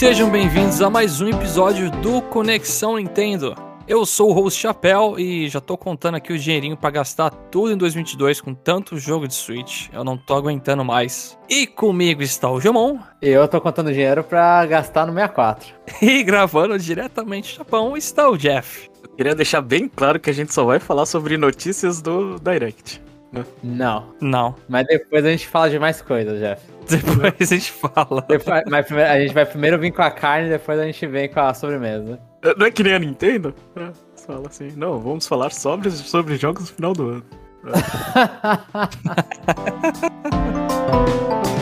Sejam bem-vindos a mais um episódio do Conexão Nintendo. Eu sou o host Chapéu e já tô contando aqui o dinheirinho pra gastar tudo em 2022 com tanto jogo de Switch. Eu não tô aguentando mais. E comigo está o Jamon. E eu tô contando dinheiro pra gastar no 64. E gravando diretamente do Japão está o Jeff. Eu queria deixar bem claro que a gente só vai falar sobre notícias do Direct. Não. Não. Mas depois a gente fala de mais coisas, Jeff. Depois a gente fala. Depois- mas primeiro, a gente vai primeiro vir com a carne, depois a gente vem com a sobremesa. Não é que nem a Nintendo? É, fala assim, não, vamos falar sobre, sobre jogos no final do ano.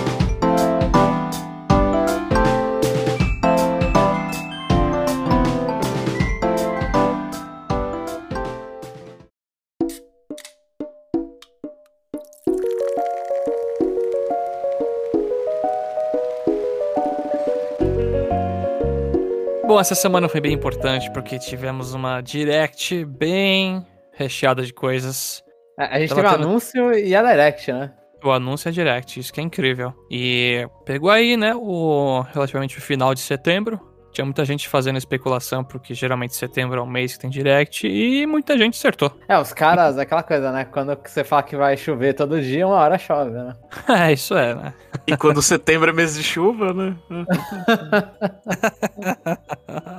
Bom, essa semana foi bem importante porque tivemos uma direct bem recheada de coisas. A, a gente Tava teve o tendo- anúncio e a Direct, né? O anúncio é direct, isso que é incrível. E pegou aí, né, o relativamente o final de setembro. Tinha muita gente fazendo especulação, porque geralmente setembro é um mês que tem direct, e muita gente acertou. É, os caras, aquela coisa, né? Quando você fala que vai chover todo dia, uma hora chove, né? É, isso é, né? E quando setembro é mês de chuva, né?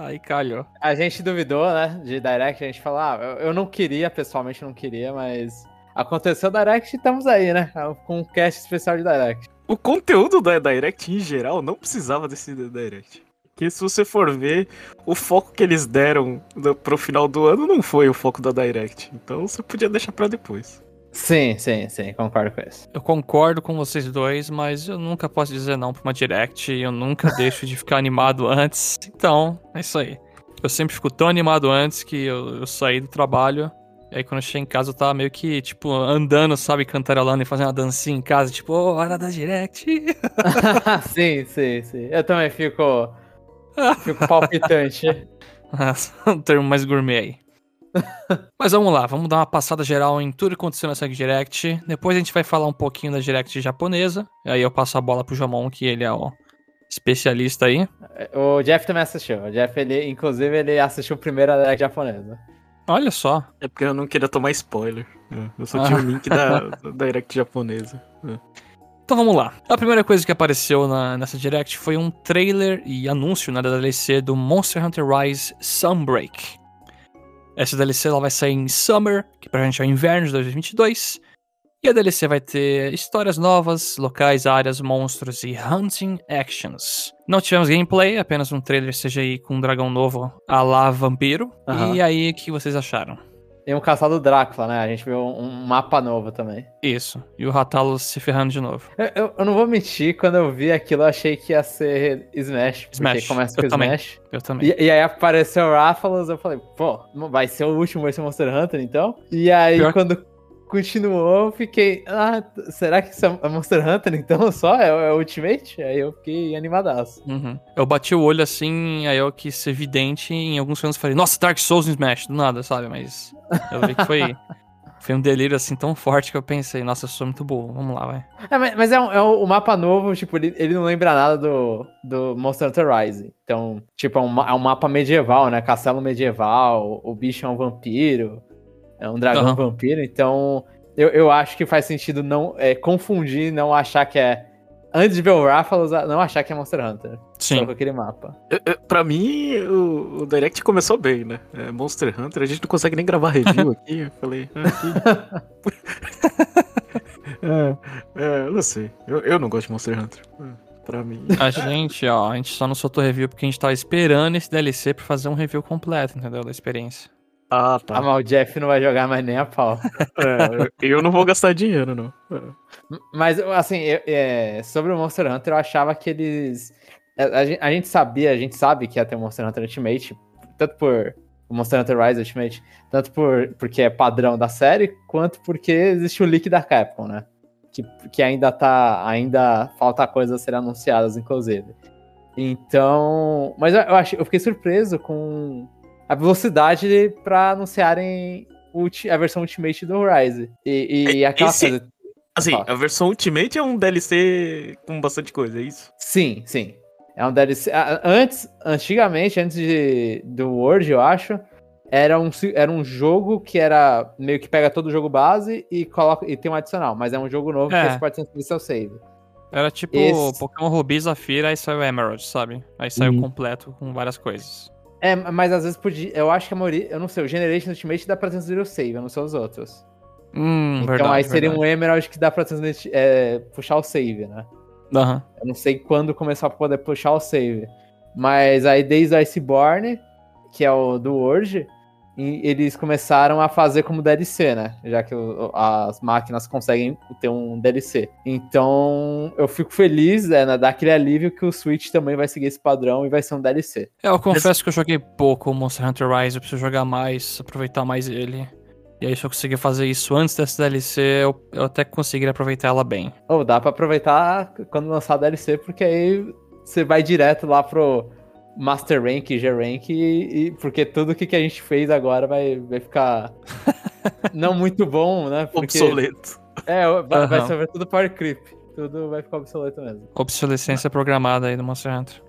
aí calhou. A gente duvidou, né? De Direct, a gente falou, ah, eu, eu não queria, pessoalmente não queria, mas aconteceu Direct e estamos aí, né? Com um cast especial de Direct. O conteúdo da Direct em geral não precisava desse Direct. Porque se você for ver, o foco que eles deram do- pro final do ano não foi o foco da Direct. Então você podia deixar pra depois. Sim, sim, sim, concordo com isso. Eu concordo com vocês dois, mas eu nunca posso dizer não pra uma direct, e eu nunca deixo de ficar animado antes. Então, é isso aí. Eu sempre fico tão animado antes que eu, eu saí do trabalho. E aí quando eu cheguei em casa eu tava meio que, tipo, andando, sabe, cantarolando e fazendo uma dancinha em casa, tipo, oh, hora da direct. sim, sim, sim. Eu também fico. Fico palpitante. Um termo mais gourmet aí. Mas vamos lá, vamos dar uma passada geral em tudo que aconteceu nessa Direct. Depois a gente vai falar um pouquinho da Direct japonesa. E aí eu passo a bola pro Jamon, que ele é o especialista aí. O Jeff também assistiu. O Jeff, ele, inclusive, ele assistiu primeiro a Direct japonesa. Olha só. É porque eu não queria tomar spoiler. É, Eu só tinha o link da, da Direct japonesa. Então vamos lá. A primeira coisa que apareceu na- nessa Direct foi um trailer e anúncio né, da DLC do Monster Hunter Rise Sunbreak. Essa DLC ela vai sair em Summer, que pra gente é o inverno de 2022. E a DLC vai ter histórias novas, locais, áreas, monstros e hunting actions. Não tivemos gameplay, apenas um trailer CGI com um dragão novo a lá vampiro. E aí, o que vocês acharam? E um caçado do Drácula, né? A gente viu um mapa novo também. Isso. E o Ratalos se ferrando de novo. Eu, eu- eu não vou mentir, quando eu vi aquilo, eu achei que ia ser Smash. Porque Smash. começa com Eu também. Smash. Eu também. E, e aí apareceu o Rathalos, eu falei, pô, vai ser o último, vai ser Monster Hunter, então? E aí, Pior- quando continuou, eu fiquei, ah, será que isso é Monster Hunter, então, só? É, o- é Ultimate? Aí eu fiquei animadaço. Uhum. Eu bati o olho assim, aí eu quis ser evidente, e em alguns segundos falei, nossa, Dark Souls no Smash, do nada, sabe? Mas eu vi que foi, foi um delírio assim tão forte que eu pensei, nossa, eu sou muito burro, vamos lá, vai. É, mas, mas é, um, é um- o mapa novo, tipo, ele, ele não lembra nada do, do Monster Hunter Rise. Então, tipo, é um, é um mapa medieval, né? Castelo medieval, o bicho é um vampiro, é um dragão Aham. vampiro, então eu, eu acho que faz sentido não é, confundir, não achar que é. Antes de ver o Rathalos, não achar que é Monster Hunter. Só Sim. com aquele mapa. Eu- eu- Pra mim, o, o Direct começou bem, né? É, Monster Hunter, a gente não consegue nem gravar review aqui. Eu falei, ah, é, é, eu não sei. Eu, eu não gosto de Monster Hunter. É, Pra mim. A gente, ó, a gente só não soltou review porque a gente tava esperando esse DLC pra fazer um review completo, entendeu? Da experiência. Ah, Ah, tá. mas o Jeff não vai jogar mais nem a pau. É, eu não vou gastar dinheiro, não. Mas, assim, eu- é, sobre o Monster Hunter, eu achava que eles. A, a gen- a gente sabia, a gente sabe que ia ter o Monster Hunter Ultimate, tanto por o Monster Hunter Rise Ultimate, tanto por, porque é padrão da série, quanto porque existe o leak da Capcom, né? Que, que ainda tá. Ainda falta coisas a serem anunciadas, inclusive. Então. Mas eu, eu, achei, eu fiquei surpreso com a velocidade pra anunciarem a versão Ultimate do Rise. E, e aquela Esse- coisa. Assim, Fala. a versão Ultimate é um DLC com bastante coisa, é isso? Sim, sim. É um DLC. Antes, antigamente, antes de, do World, eu acho, era um, era um jogo que era meio que pega todo o jogo base e coloca e tem um adicional, mas é um jogo novo É. que você pode transferir seu save. Era tipo Esse- Pokémon Ruby Zafira, aí saiu Emerald, sabe? Aí saiu Uhum. completo com várias coisas. É, mas às vezes podia. Eu acho que a maioria. Eu não sei, o Generation Ultimate dá pra transferir o save, eu não sei os outros. Hum, então verdade. aí seria verdade. um Emerald que dá pra transferir, é, puxar o save, né? Aham. Eu não sei quando começar a poder puxar o save. Mas aí desde o Iceborne, que é o do World, e eles começaram a fazer como DLC, né? Já que o- as máquinas conseguem ter um DLC. Então eu fico feliz, né, na- daquele alívio que o Switch também vai seguir esse padrão e vai ser um DLC. É, eu confesso que eu joguei pouco o Monster Hunter Rise, eu preciso jogar mais, aproveitar mais ele. E aí, se eu conseguir fazer isso antes dessa DLC, eu, eu até conseguiria aproveitar ela bem. Ou dá pra aproveitar quando lançar a DLC, porque aí você vai direto lá pro Master Rank, G Rank, e, e- porque tudo que, que a gente fez agora vai, vai ficar não muito bom, né? Porque, Obsoleto. É, vai, vai Aham. sofrer tudo Power Creep. Tudo vai ficar obsoleto mesmo. Obsolescência programada aí do Monster Hunter.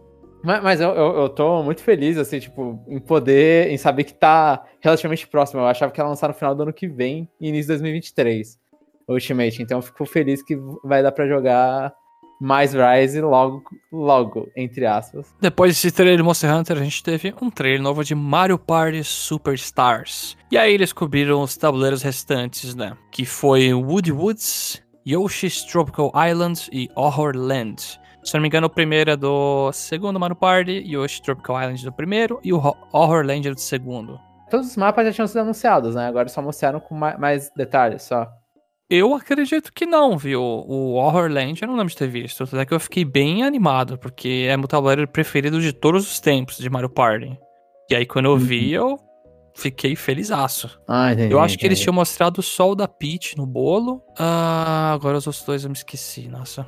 Mas, mas eu, eu, eu tô muito feliz, assim, tipo, em poder, em saber que tá relativamente próximo. Eu achava que ia lançar no final do ano que vem, início de 2023, o Ultimate. Então eu fico feliz que vai dar pra jogar mais Rise logo, logo, entre aspas. Depois desse trailer de Monster Hunter, a gente teve um trailer novo de Mario Party Superstars. E aí eles cobriram os tabuleiros restantes, né? Que foi Woody Woods, Yoshi's Tropical Island e Horror Land. Se não me engano, o primeiro é do segundo Mario Party, Yoshi Tropical Island do primeiro e o Ho- Horror Land é do segundo. Todos os mapas já tinham sido anunciados, né? Agora só mostraram com ma- mais detalhes, só. Eu acredito que não, viu? O Horror Land eu não lembro de ter visto. Até que eu fiquei bem animado, porque é meu tabuleiro preferido de todos os tempos de Mario Party. E aí quando eu vi, eu fiquei felizaço. Ah, entendi. Eu acho que eles tinham mostrado só o da Peach no bolo. Ah, agora os outros dois eu me esqueci, nossa.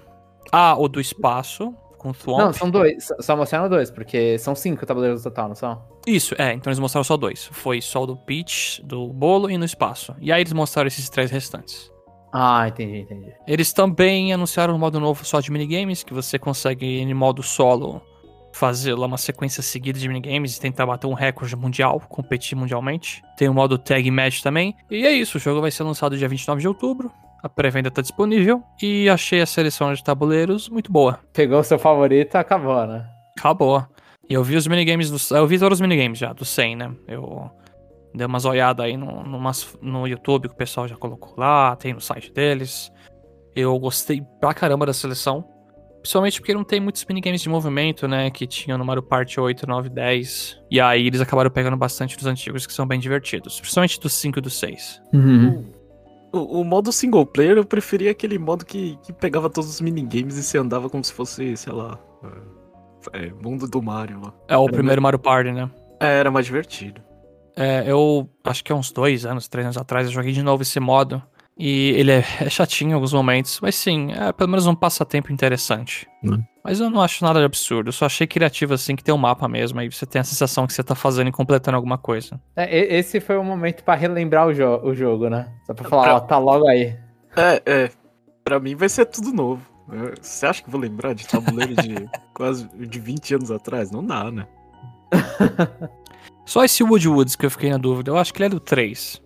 Ah, o do espaço, com o Thwomp. Não, são dois. Só- Só mostraram dois, porque são cinco tabuleiros no total, não são? Isso, é, então eles mostraram só dois. Foi só o do Peach, do bolo e no espaço. E aí eles mostraram esses três restantes. Ah, entendi, entendi. Eles também anunciaram um modo novo só de minigames, que você consegue, em modo solo, fazer lá uma sequência seguida de minigames e tentar bater um recorde mundial, competir mundialmente. Tem o modo Tag Match também. E é isso, o jogo vai ser lançado dia 29 de outubro. A pré-venda tá disponível e achei a seleção de tabuleiros muito boa. Pegou o seu favorito, acabou, né? Acabou. E eu vi os minigames do. Eu vi todos os minigames já, do 100, né? Eu dei umas olhadas aí no, numas- no YouTube que o pessoal já colocou lá, tem no site deles. Eu gostei pra caramba da seleção. Principalmente porque não tem muitos minigames de movimento, né? Que tinham no Mario Party 8, 9, 10. E aí eles acabaram pegando bastante dos antigos que são bem divertidos. Principalmente dos 5 e do 6. O, o modo single player eu preferia aquele modo que, que pegava todos os minigames e você andava como se fosse, sei lá. É, é, mundo do Mario lá. É o Era primeiro Mario Party, né? É, era mais divertido. É, eu acho que há uns dois anos, três anos atrás, eu joguei de novo esse modo. E ele é, é chatinho em alguns momentos, mas sim, é pelo menos um passatempo interessante. Hum. Mas eu não acho nada de absurdo, eu só achei criativo assim que tem um mapa mesmo, aí você tem a sensação que você tá fazendo e completando alguma coisa. É, e- esse foi o momento pra relembrar o, jo o jogo, né? Só pra falar, Pra- ó, tá logo aí. É, é. Pra mim vai ser tudo novo. É, Você acha que eu vou lembrar de tabuleiro de quase de 20 anos atrás? Não dá, né? Só esse Wood Woods que eu fiquei na dúvida, eu acho que ele é do 3.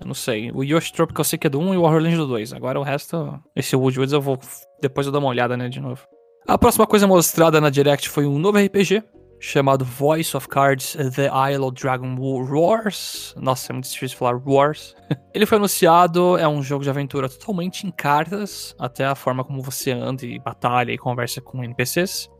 Eu não sei. O Yoshi Tropical eu sei que é do 1 e o Horrorland do 2. Agora o resto, esse Wood Woods eu vou. Depois eu dou uma olhada nele de novo. A próxima coisa mostrada na Direct foi um novo RPG chamado Voice of Cards The Isle of Dragon Wars. Nossa, é muito difícil falar Wars. Ele foi anunciado, é um jogo de aventura totalmente em cartas, até a forma como você anda e batalha e conversa com NPCs.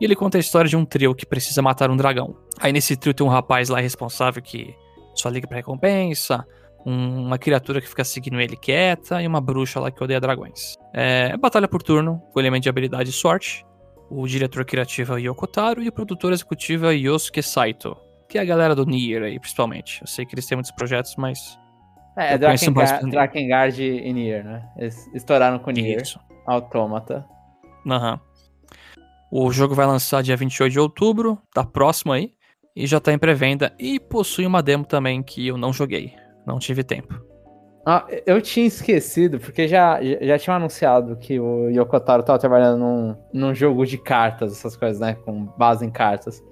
E ele conta a história de um trio que precisa matar um dragão. Aí nesse trio tem um rapaz lá responsável que só liga pra recompensa, um- uma criatura que fica seguindo ele quieta e uma bruxa lá que odeia dragões. É batalha por turno, com elemento de habilidade e sorte. O diretor criativo é o Yoko Taro e o produtor executivo é Yosuke Saito, que é a galera do Nier aí, principalmente. Eu sei que eles têm muitos projetos, mas... É, é Drakengard. Drakengard e Nier, né? Eles estouraram com Nier. Isso. Autômata. Aham. O jogo vai lançar dia 28 de outubro, tá próximo aí, e já tá em pré-venda, e possui uma demo também que eu não joguei, não tive tempo. Ah, eu tinha esquecido, porque já, já tinham anunciado que o Yoko Taro tava trabalhando num, num jogo de cartas, essas coisas, né? Com base em cartas.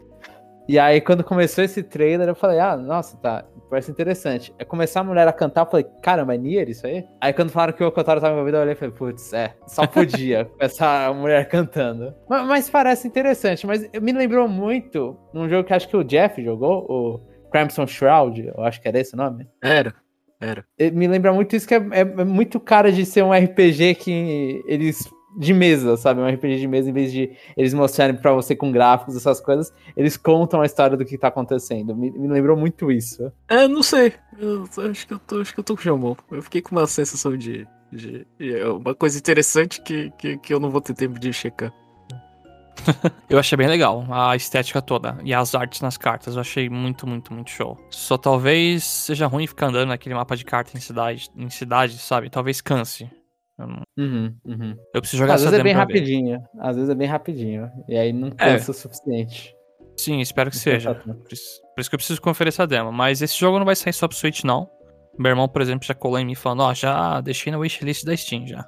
E aí, quando começou esse trailer, eu falei, ah, nossa, tá, parece interessante. É começar a mulher a cantar, eu falei, caramba, é Nier isso aí? Aí quando falaram que o Okotaro tava envolvido, eu olhei e falei, putz, é, só podia essa mulher cantando. Mas, mas, parece interessante, mas me lembrou muito num jogo que acho que o Jeff jogou, o Crimson Shroud, eu acho que era esse o nome. Era. Era. Me lembra muito isso, que é, é, é muito cara de ser um RPG que eles de mesa, sabe? Um RPG de mesa, em vez de eles mostrarem para você com gráficos, essas coisas, eles contam a história do que tá acontecendo. Me, me lembrou muito isso. É, não sei. Eu, acho que eu tô, acho que eu tô com o Jamon. Eu fiquei com uma sensação de, de, de, é uma coisa interessante que, que, que eu não vou ter tempo de checar. eu achei bem legal a estética toda e as artes nas cartas. Eu achei muito, muito, muito show. Só talvez seja ruim ficar andando naquele mapa de carta em cidade, em cidade, sabe? Talvez canse. Eu, não... uhum, uhum. eu preciso jogar Às vezes é bem rapidinho. Ver. Às vezes é bem rapidinho. E aí não é. cansa é. o suficiente. Sim, espero que não seja. Por isso, por isso, que eu preciso conferir essa demo. Mas esse jogo não vai sair só pro Switch, não. Meu irmão, por exemplo, já colou em mim falando, ó, oh, já deixei na wishlist da Steam já.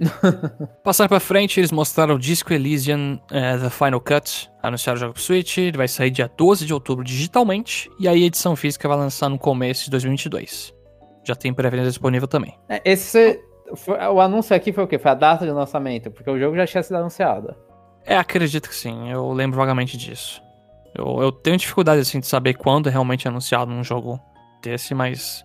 Passando pra frente, eles mostraram o Disco Elysian uh, The Final Cut. Anunciaram o jogo pro Switch. Ele vai sair dia 12 de outubro digitalmente. E aí a edição física vai lançar no começo de 2022. Já tem pré-venda disponível também. É, esse o anúncio aqui foi o quê? Foi a data de lançamento, porque o jogo já tinha sido anunciado. É, acredito que sim. Eu lembro vagamente disso. Eu, eu tenho dificuldade, assim, de saber quando é realmente anunciado um jogo desse, mas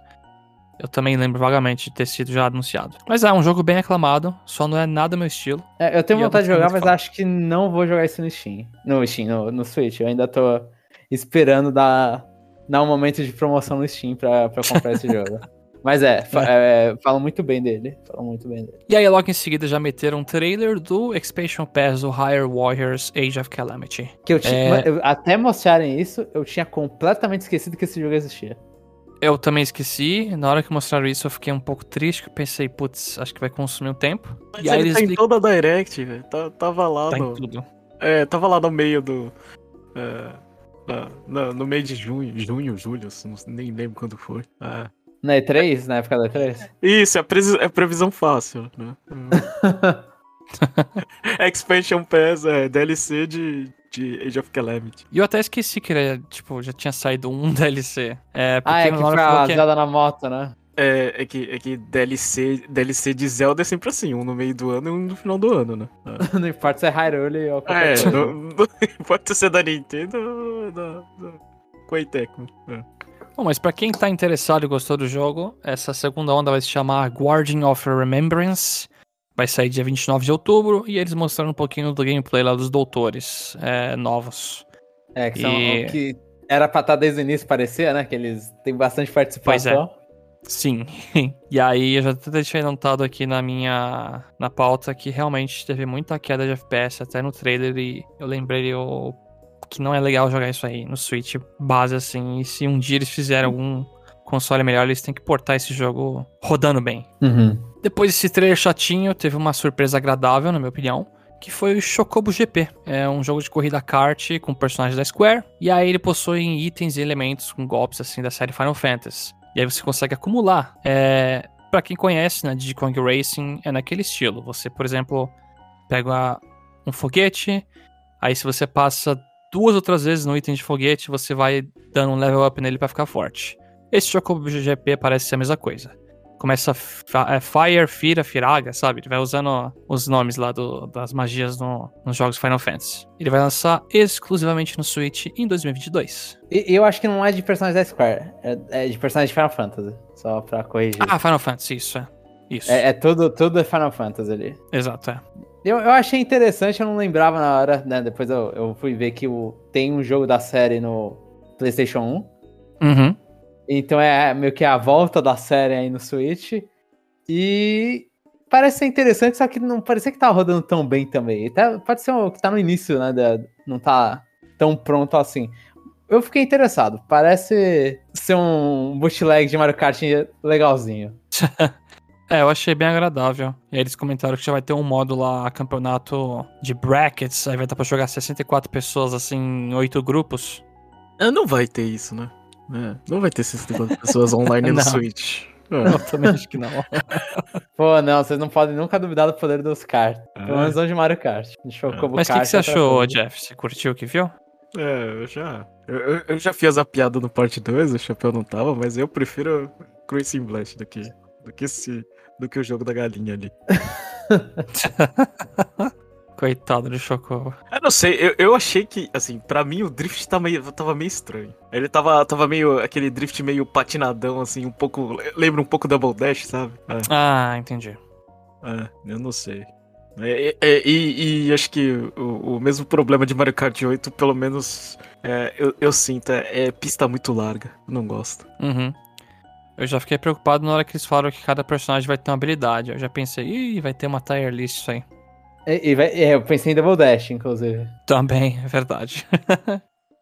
eu também lembro vagamente de ter sido já anunciado. Mas é um jogo bem aclamado, só não é nada meu estilo. É, eu tenho vontade de jogar, mas acho que não vou jogar isso no Steam. No Steam, no, no Switch. Eu ainda tô esperando dar, dar um momento de promoção no Steam pra, pra comprar esse jogo. Mas é, fa é. falam muito bem dele. Falam muito bem dele. E aí, logo em seguida, já meteram um trailer do Expansion Pass do Higher Warriors Age of Calamity. Que eu tinha. É... Até mostrarem isso, eu tinha completamente esquecido que esse jogo existia. Eu também esqueci. Na hora que mostraram isso, eu fiquei um pouco triste. Eu pensei, putz, acho que vai consumir um tempo. Mas e aí ele eles tá em toda a Direct, velho. Tá, tava lá tá no. Em tudo. É, tava lá no meio do. É, no, no meio de junho, junho, julho, nem lembro quando foi. É. Na E3? Na época da E3? Isso, é, pre é previsão fácil, né? Expansion Pass é DLC de, de Age of Calamity. E eu até esqueci que ele, tipo, já tinha saído um DLC. É, porque ah, é que foi a Zelda é... na moto, né? É, é, que, é que DLC, DLC de Zelda é sempre assim, um no meio do ano e um no final do ano, né? É. não importa se é Hyrule ou qualquer É, não, não importa se é da Nintendo ou da, da Koei É. Bom, mas para quem tá interessado e gostou do jogo, essa segunda onda vai se chamar Guardian of Remembrance. Vai sair dia 29 de outubro e eles mostraram um pouquinho do gameplay lá dos doutores é, novos. É, que, são, e... que era pra estar tá desde o início parecer, né? Que eles têm bastante participação. Pois é. Sim. e aí eu já até deixei anotado aqui na minha na pauta que realmente teve muita queda de FPS até no trailer e eu lembrei o que não é legal jogar isso aí no Switch base assim. E se um dia eles fizerem algum console melhor, eles têm que portar esse jogo rodando bem. Uhum. Depois desse trailer chatinho, teve uma surpresa agradável, na minha opinião. Que foi o Chocobo GP. É um jogo de corrida kart com personagens da Square. E aí ele possui itens e elementos com golpes assim da série Final Fantasy. E aí você consegue acumular. É, para quem conhece, né, Digicong Racing é naquele estilo. Você, por exemplo, pega um foguete, aí se você passa duas outras vezes no item de foguete, você vai dando um level up nele para ficar forte. Esse Chocobo GP parece ser a mesma coisa. Começa é, Fire, Fira, Firaga, sabe? Ele vai usando os nomes lá do, das magias no, nos jogos Final Fantasy. Ele vai lançar exclusivamente no Switch em 2022. E eu acho que não é de personagens da Square, é, é de personagens de Final Fantasy. Só pra corrigir. Ah, Final Fantasy, isso, é. Isso. É, é tudo, tudo é Final Fantasy ali. Exato, é. Eu, eu achei interessante, eu não lembrava na hora, né? Depois eu, eu fui ver que o, tem um jogo da série no PlayStation 1. Uhum. Então é meio que a volta da série aí no Switch. E parece ser interessante, só que não parecia que tava rodando tão bem também. Até, pode ser que tá no início, né? Da, não tá tão pronto assim. Eu fiquei interessado. Parece ser um bootleg de Mario Kart legalzinho. É, eu achei bem agradável. E aí eles comentaram que já vai ter um modo lá, campeonato de brackets, aí vai dar pra jogar 64 pessoas assim em 8 grupos. É, não vai ter isso, né? É, não vai ter 64 pessoas online no Switch. Eu também acho que não. Pô, não, vocês não podem nunca duvidar do poder dos kart. Pelo É. menos não de Mario Kart. Chocobo Mas o que, que você é outra achou, coisa. Jeff? Você curtiu o que viu? É, eu já. Eu, eu- eu já fiz a piada no parte 2, o chapéu não tava, mas eu prefiro Cruising Blast do que, do que esse. Do que o jogo da galinha ali. Coitado do Chocobo. Eu não sei, eu, eu achei que, assim, pra mim o drift tava meio, tava meio estranho. Ele tava, tava meio. aquele drift meio patinadão, assim, um pouco. Lembra um pouco Double Dash, sabe? É. Ah, entendi. É, eu não sei. É, é, é, e, e acho que o, o mesmo problema de Mario Kart 8, pelo menos é, eu, eu sinto, é, é pista muito larga. Não gosto. Uhum. Eu já fiquei preocupado na hora que eles falaram que cada personagem vai ter uma habilidade. Eu já pensei, ih, vai ter uma tier list isso aí. E, e vai- é, eu pensei em Double Dash, inclusive. Também, é verdade.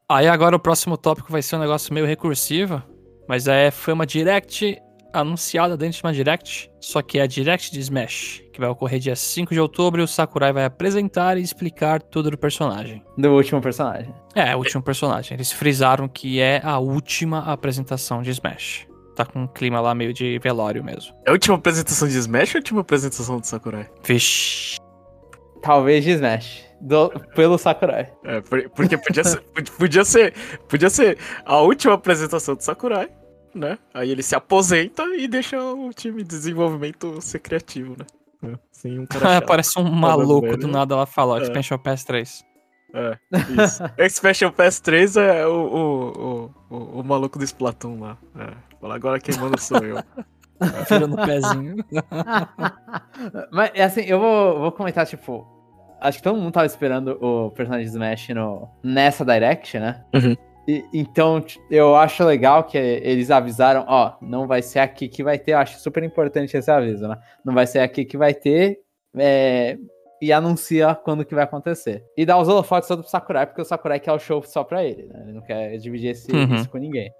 aí agora o próximo tópico vai ser um negócio meio recursivo. Mas é, foi uma direct anunciada dentro de uma direct. Só que é a direct de Smash. Que vai ocorrer dia 5 de outubro e o Sakurai vai apresentar e explicar tudo do personagem. Do último personagem. É, o último personagem. Eles frisaram que é a última apresentação de Smash. Tá com um clima lá meio de velório mesmo. É a última apresentação de Smash ou a última apresentação do Sakurai? Vixe. Talvez de Smash. Do- pelo Sakurai. É, por- porque podia ser, podia ser. Podia ser a última apresentação do Sakurai, né? Aí ele se aposenta e deixa o time de desenvolvimento ser criativo, né? É, Sem um cara. Parece um maluco velho. do nada lá fala, ó, É. Expansion Pass 3. É, isso. Expansion Pass 3 é o, o, o, o, o maluco do Splatoon lá. É. Fala, agora quem manda sou eu. Filho no pezinho. Mas, é assim, eu vou, vou comentar, tipo... Acho que todo mundo tava esperando o personagem Smash no, nessa Direct, né? Uhum. E- então, eu acho legal que eles avisaram, ó, não vai ser aqui que vai ter, eu acho super importante esse aviso, né? Não vai ser aqui que vai ter, é, e anuncia quando que vai acontecer. E dá os holofotes todo pro Sakurai, porque o Sakurai quer o show só pra ele, né? Ele não quer dividir esse, Uhum. isso com ninguém.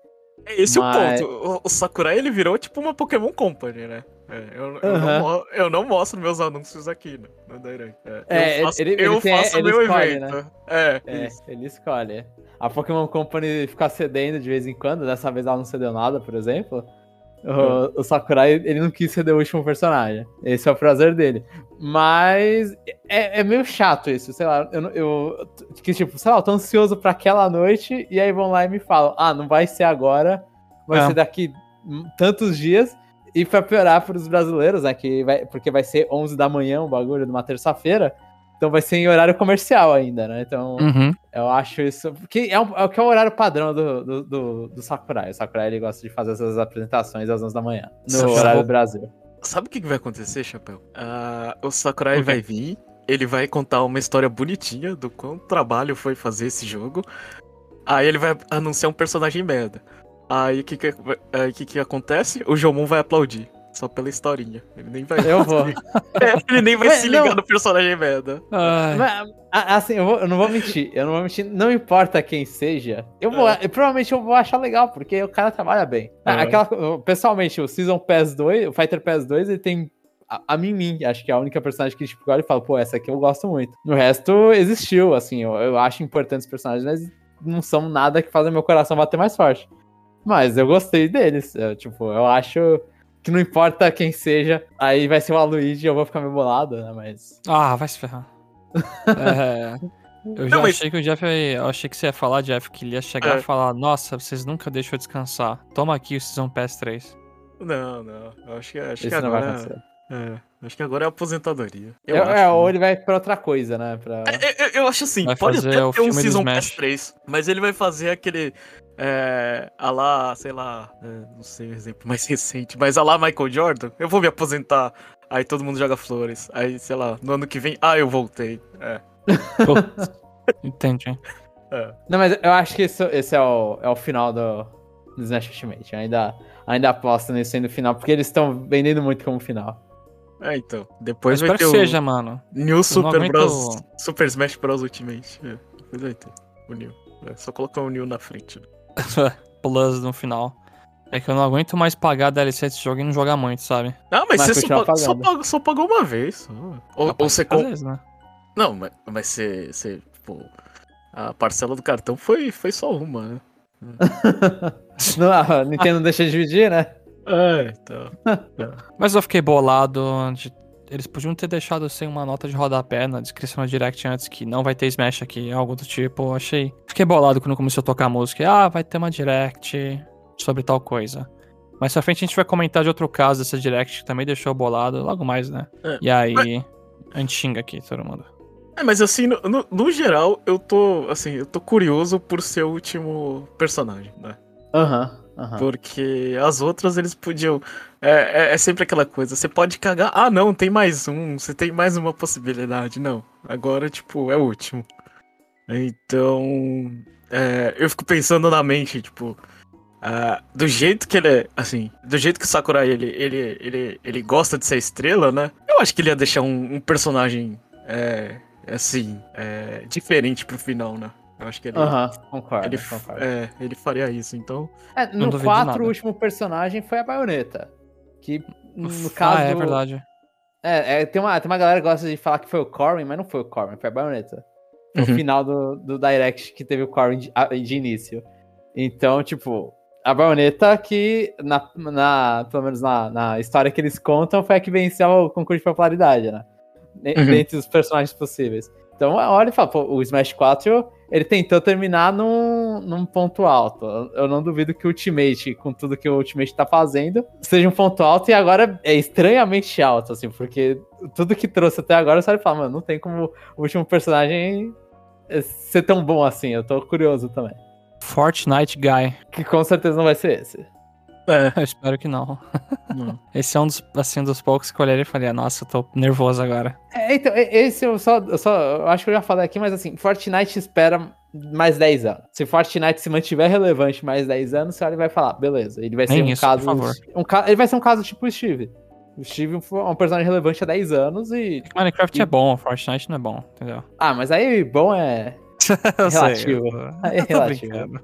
É esse Mas- o ponto. O, Sakurai ele virou tipo uma Pokémon Company, né? É, eu, eu, não, eu não mostro meus anúncios aqui no, no Direct. É, É, eu faço, ele- ele eu tem- faço ele meu escolhe, evento. É, É, isso. ele escolhe. A Pokémon Company fica cedendo de vez em quando, dessa vez ela não cedeu nada, por exemplo. O, o Sakurai, ele não quis ceder o último personagem. Esse é o prazer dele. Mas é, é meio chato isso, sei lá. Eu, eu que tipo, sei lá, eu tô ansioso pra aquela noite e aí vão lá e me falam: ah, não vai ser agora, vai É. ser daqui tantos dias. E pra piorar pros brasileiros, né? Que vai, porque vai ser 11 da manhã, um bagulho de uma terça-feira. Então vai ser em horário comercial ainda, né? Então. Uhum. Eu acho isso. Porque é, um- é o que é o horário padrão do, do, do, do Sakurai. O Sakurai ele gosta de fazer essas apresentações às 11 da manhã. No Sabe- horário do Brasil. Sabe o que que vai acontecer, Chapéu? Ah, o Sakurai O quê? vai vir, ele vai contar uma história bonitinha do quão trabalho foi fazer esse jogo. Aí ele vai anunciar um personagem merda. Aí o que que, aí, que que acontece? O Jomon vai aplaudir. Só pela historinha. Ele nem vai. Eu vou. É, ele nem vai Mas se ligar não. no personagem merda. Mas, assim, eu, vou- eu não vou mentir. Eu não vou mentir. Não importa quem seja. Eu vou. É. eu- provavelmente eu vou achar legal, porque o cara trabalha bem. Ah, É. Aquela, pessoalmente, o Season Pass 2, o Fighter Pass 2, ele tem. A, a Mimi, acho que é a única personagem que tipo, olha e fala, pô, essa aqui eu gosto muito. No resto, existiu, assim, eu, eu acho importantes os personagens, mas não são nada que fazem meu coração bater mais forte. Mas eu gostei deles. eu, tipo, eu acho que não importa quem seja, aí vai ser o Aluigi e eu vou ficar meio bolado, né? Mas. Ah, vai se ferrar. É, eu já Não, mas- achei que o Jeff. Eu achei que você ia falar, Jeff, que ele ia chegar É. e falar: Nossa, vocês nunca deixam eu descansar. Toma aqui o Season Pass 3. Não, não. Eu acho que, acho que Isso não vai agora. acontecer. É, acho que agora é aposentadoria. Eu É, acho, é, né? ou ele vai pra outra coisa, né? Pra... É, Eu, eu acho assim, Vai pode até o ter um Season. Pass 3, mas ele vai fazer aquele. É, a lá, sei lá, é, não sei o exemplo mais recente, mas a lá Michael Jordan, eu vou me aposentar, aí todo mundo joga flores, aí sei lá, no ano que vem, ah, eu voltei. É. Entendi. é. Não, mas eu acho que isso, esse é o, é o final do, do Smash Ultimate. Eu ainda, ainda aposto nisso aí no final, porque eles estão vendendo muito como final. É, então, Eu depois vai espero ter que o seja, mano. New Super Bros, Super Smash Bros Ultimate, é, depois vai ter o New. É, só colocar o New na frente. né? Plus no final. É que eu não aguento mais pagar DLC desse jogo e não jogar muito, sabe? Ah, mas, Mas você só, só pagou, só pagou uma vez. só. Ou, ou você vezes, né? Não, mas, mas você, você, tipo, a parcela do cartão foi, foi só uma, né? Não, a Nintendo deixa de dividir, né? É, então. Mas eu fiquei bolado. De... Eles podiam ter deixado sem uma nota de rodapé na descrição do direct antes que não vai ter Smash aqui, algo do tipo. Eu achei. Fiquei bolado quando começou a tocar a música. Ah, vai ter uma direct sobre tal coisa. Mais pra frente a gente vai comentar de outro caso dessa direct que também deixou bolado, logo mais, né? É, E aí. A gente xinga aqui todo mundo. É, mas assim, no, no- no geral, eu tô, assim, eu tô curioso por ser o último personagem, né? Aham, aham. Porque as outras eles podiam. É, é- é sempre aquela coisa, você pode cagar. Ah, não, tem mais um, você tem mais uma possibilidade. Não, agora, tipo, é o último. Então. é, eu fico pensando na mente, tipo. ah, do jeito que ele é, assim, do jeito que o Sakurai ele, ele, ele, ele gosta de ser estrela, né? Eu acho que ele ia deixar um, um personagem, é, assim, é, diferente pro final, né? Eu acho que ele, Aham, concordo, ele, concordo. é, ele faria isso, então. É, no duvido de 4, nada. o último personagem foi a baioneta. Que, no ah, caso. é verdade. É, é, tem, uma, tem uma galera que gosta de falar que foi o Corrin, mas não foi o Corrin, foi a baioneta. Foi Uhum. o final do, do Direct que teve o Corrin de, de início. Então, tipo, a baioneta que, na, na, pelo menos na, na história que eles contam, foi a que venceu o concurso de popularidade, né? Uhum. Dentre os personagens possíveis. Então, olha e fala, pô, o Smash 4, ele tentou terminar num, num ponto alto. Eu- não duvido que o Ultimate, com tudo que o Ultimate tá fazendo, seja um ponto alto e agora é estranhamente alto, assim, porque tudo que trouxe até agora, você fala, mano, não tem como o último personagem ser tão bom assim. Eu tô curioso também. Fortnite Guy. Que com certeza não vai ser esse. É, Eu espero que não. não. Esse é um dos, assim, dos poucos que eu olhei e falei, ah, nossa, eu tô nervoso agora. É, então, esse eu só, eu só. Eu acho que eu já falei aqui, mas assim, Fortnite espera mais 10 anos. Se Fortnite se mantiver relevante mais 10 anos, você olha vai falar, beleza. Ele vai ser Nem um isso, caso. Um, ele vai ser um caso tipo o Steve. O Steve foi um personagem relevante há 10 anos e. Minecraft E- é bom, Fortnite não é bom, entendeu? Ah, mas aí bom é. Eu Relativo. eu É relativo.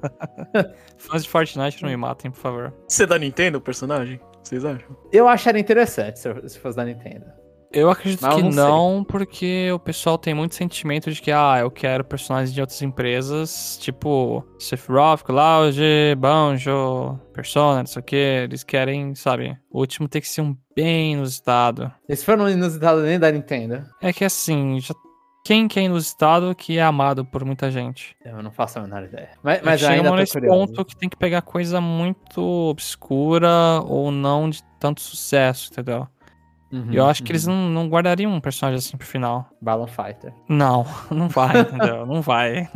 Fãs de Fortnite não me matem, por favor. Você da Nintendo, o personagem? Vocês acham? Eu acharia interessante se, fosse da Nintendo. Eu acredito Mas que não não, porque o pessoal tem muito sentimento de que, ah, eu quero personagens de outras empresas, tipo Sephiroth, Cloud, Banjo, Persona, não sei o que. Eles querem, sabe, o último tem que ser um bem inusitado. Esse foi um inusitado nem da Nintendo. É que assim, já... quem que é inusitado que é amado por muita gente? Eu não faço a menor ideia. Mas, mas eu Chega ainda tô nesse curioso. ponto que tem que pegar coisa muito obscura ou não de tanto sucesso, entendeu? Uhum, E eu acho que eles uhum. não, não guardariam um personagem assim pro final. Balloon Fighter. Não, não vai, entendeu? Não vai.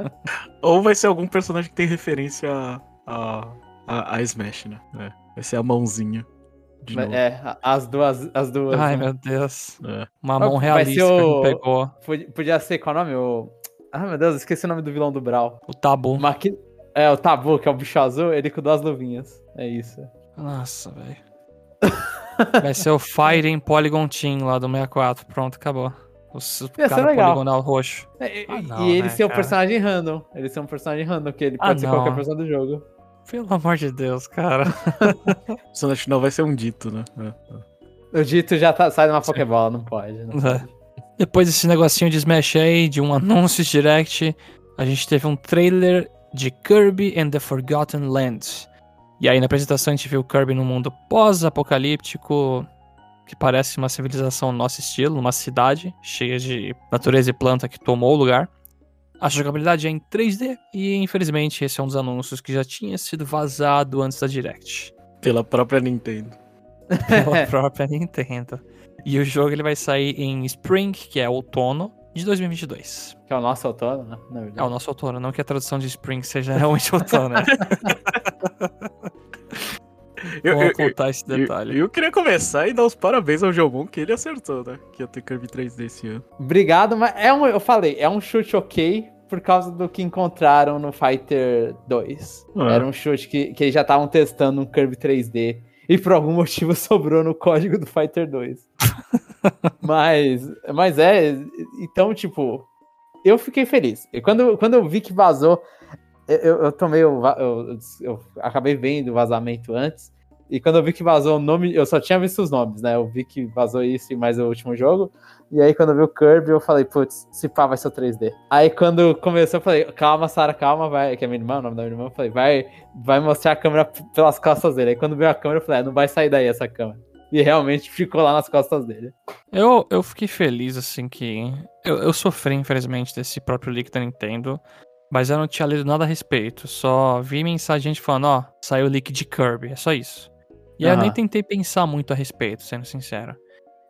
Ou vai ser algum personagem que tem referência a, a, a, a Smash, né? É. Vai ser a mãozinha. De novo. É, as duas. As duas Ai, né? meu Deus. É. Uma Ah, mão realista ser que o- me pegou. Podia, ser, qual é o nome? O... Ah, meu Deus, esqueci o nome do vilão do Brawl. O tabu. Maqui... É, o Tabu, que é o bicho azul, ele com duas luvinhas. É isso. Nossa, velho. Vai ser o Fighting Polygon Team lá do 64. Pronto, acabou. O Ia cara legal. poligonal roxo. É, e- Ah, e não, ele né, ser um personagem random. Ele ser um personagem random, que ele Ah, pode ser não. qualquer pessoa do jogo. Pelo amor de Deus, cara. O personagem final vai ser um dito, né? É, é. O dito já tá, sai de uma Pokébola, não pode. Não É. pode. Depois desse negocinho de Smash aí, de um anúncio direct, a gente teve um trailer de Kirby and the Forgotten Lands. E aí na apresentação a gente viu Kirby num mundo pós-apocalíptico, que parece uma civilização no nosso estilo, uma cidade cheia de natureza e planta que tomou o lugar. A jogabilidade é em 3D e infelizmente esse é um dos anúncios que já tinha sido vazado antes da Direct Pela própria Nintendo. pela própria Nintendo. E o jogo ele vai sair em Spring, que é outono, de 2022. Que é o nosso outono, né? Na verdade. É o nosso outono, não que a tradução de Spring seja realmente outono, né? Eu, Vou eu, eu, ocultar esse eu, detalhe. eu queria começar e dar os parabéns ao Jomon, que ele acertou, né? Que ia ter Kirby 3D esse ano. Obrigado, mas é um, eu falei, é um chute ok por causa do que encontraram no Fighter 2. Ah. Era um chute que, que eles já estavam testando um Kirby 3D e por algum motivo sobrou no código do Fighter 2. mas, mas é, então, tipo, eu fiquei feliz. E quando, quando eu vi que vazou, eu, eu tomei o, va- eu, eu acabei vendo o vazamento antes. E quando eu vi que vazou o nome, eu só tinha visto os nomes, né? Eu vi que vazou isso e mais o último jogo. E aí quando eu vi o Kirby, eu falei, putz, se pá, vai ser o 3D. Aí quando começou, eu falei, calma, Sara, calma, vai. Que é minha irmã, o nome da minha irmã, eu falei, vai, vai mostrar a câmera pelas costas dele. Aí quando veio a câmera, eu falei, é, não vai sair daí essa câmera. E realmente ficou lá nas costas dele. Eu, eu fiquei feliz, assim, que. Eu, eu sofri, infelizmente, desse próprio leak da Nintendo. Mas eu não tinha lido nada a respeito. Só vi mensagem de falando, ó, saiu o leak de Kirby. É só isso. E aí eu nem tentei pensar muito a respeito, sendo sincero.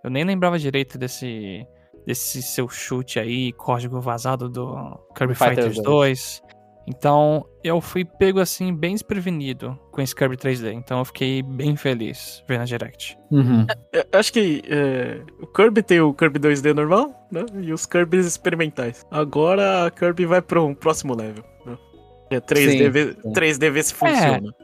Eu nem lembrava direito desse. Desse seu chute aí, código vazado do Kirby Fighters Fighters 2. Então, eu fui pego assim, bem desprevenido com esse Kirby 3D. Então, eu fiquei bem feliz vendo a Direct. Uhum. Eu acho que é, o Kirby tem o Kirby 2D normal, né? E os Kirbys experimentais. Agora a Kirby vai para um próximo level, né? É 3D, Sim, vê, sim. 3D vê se funciona.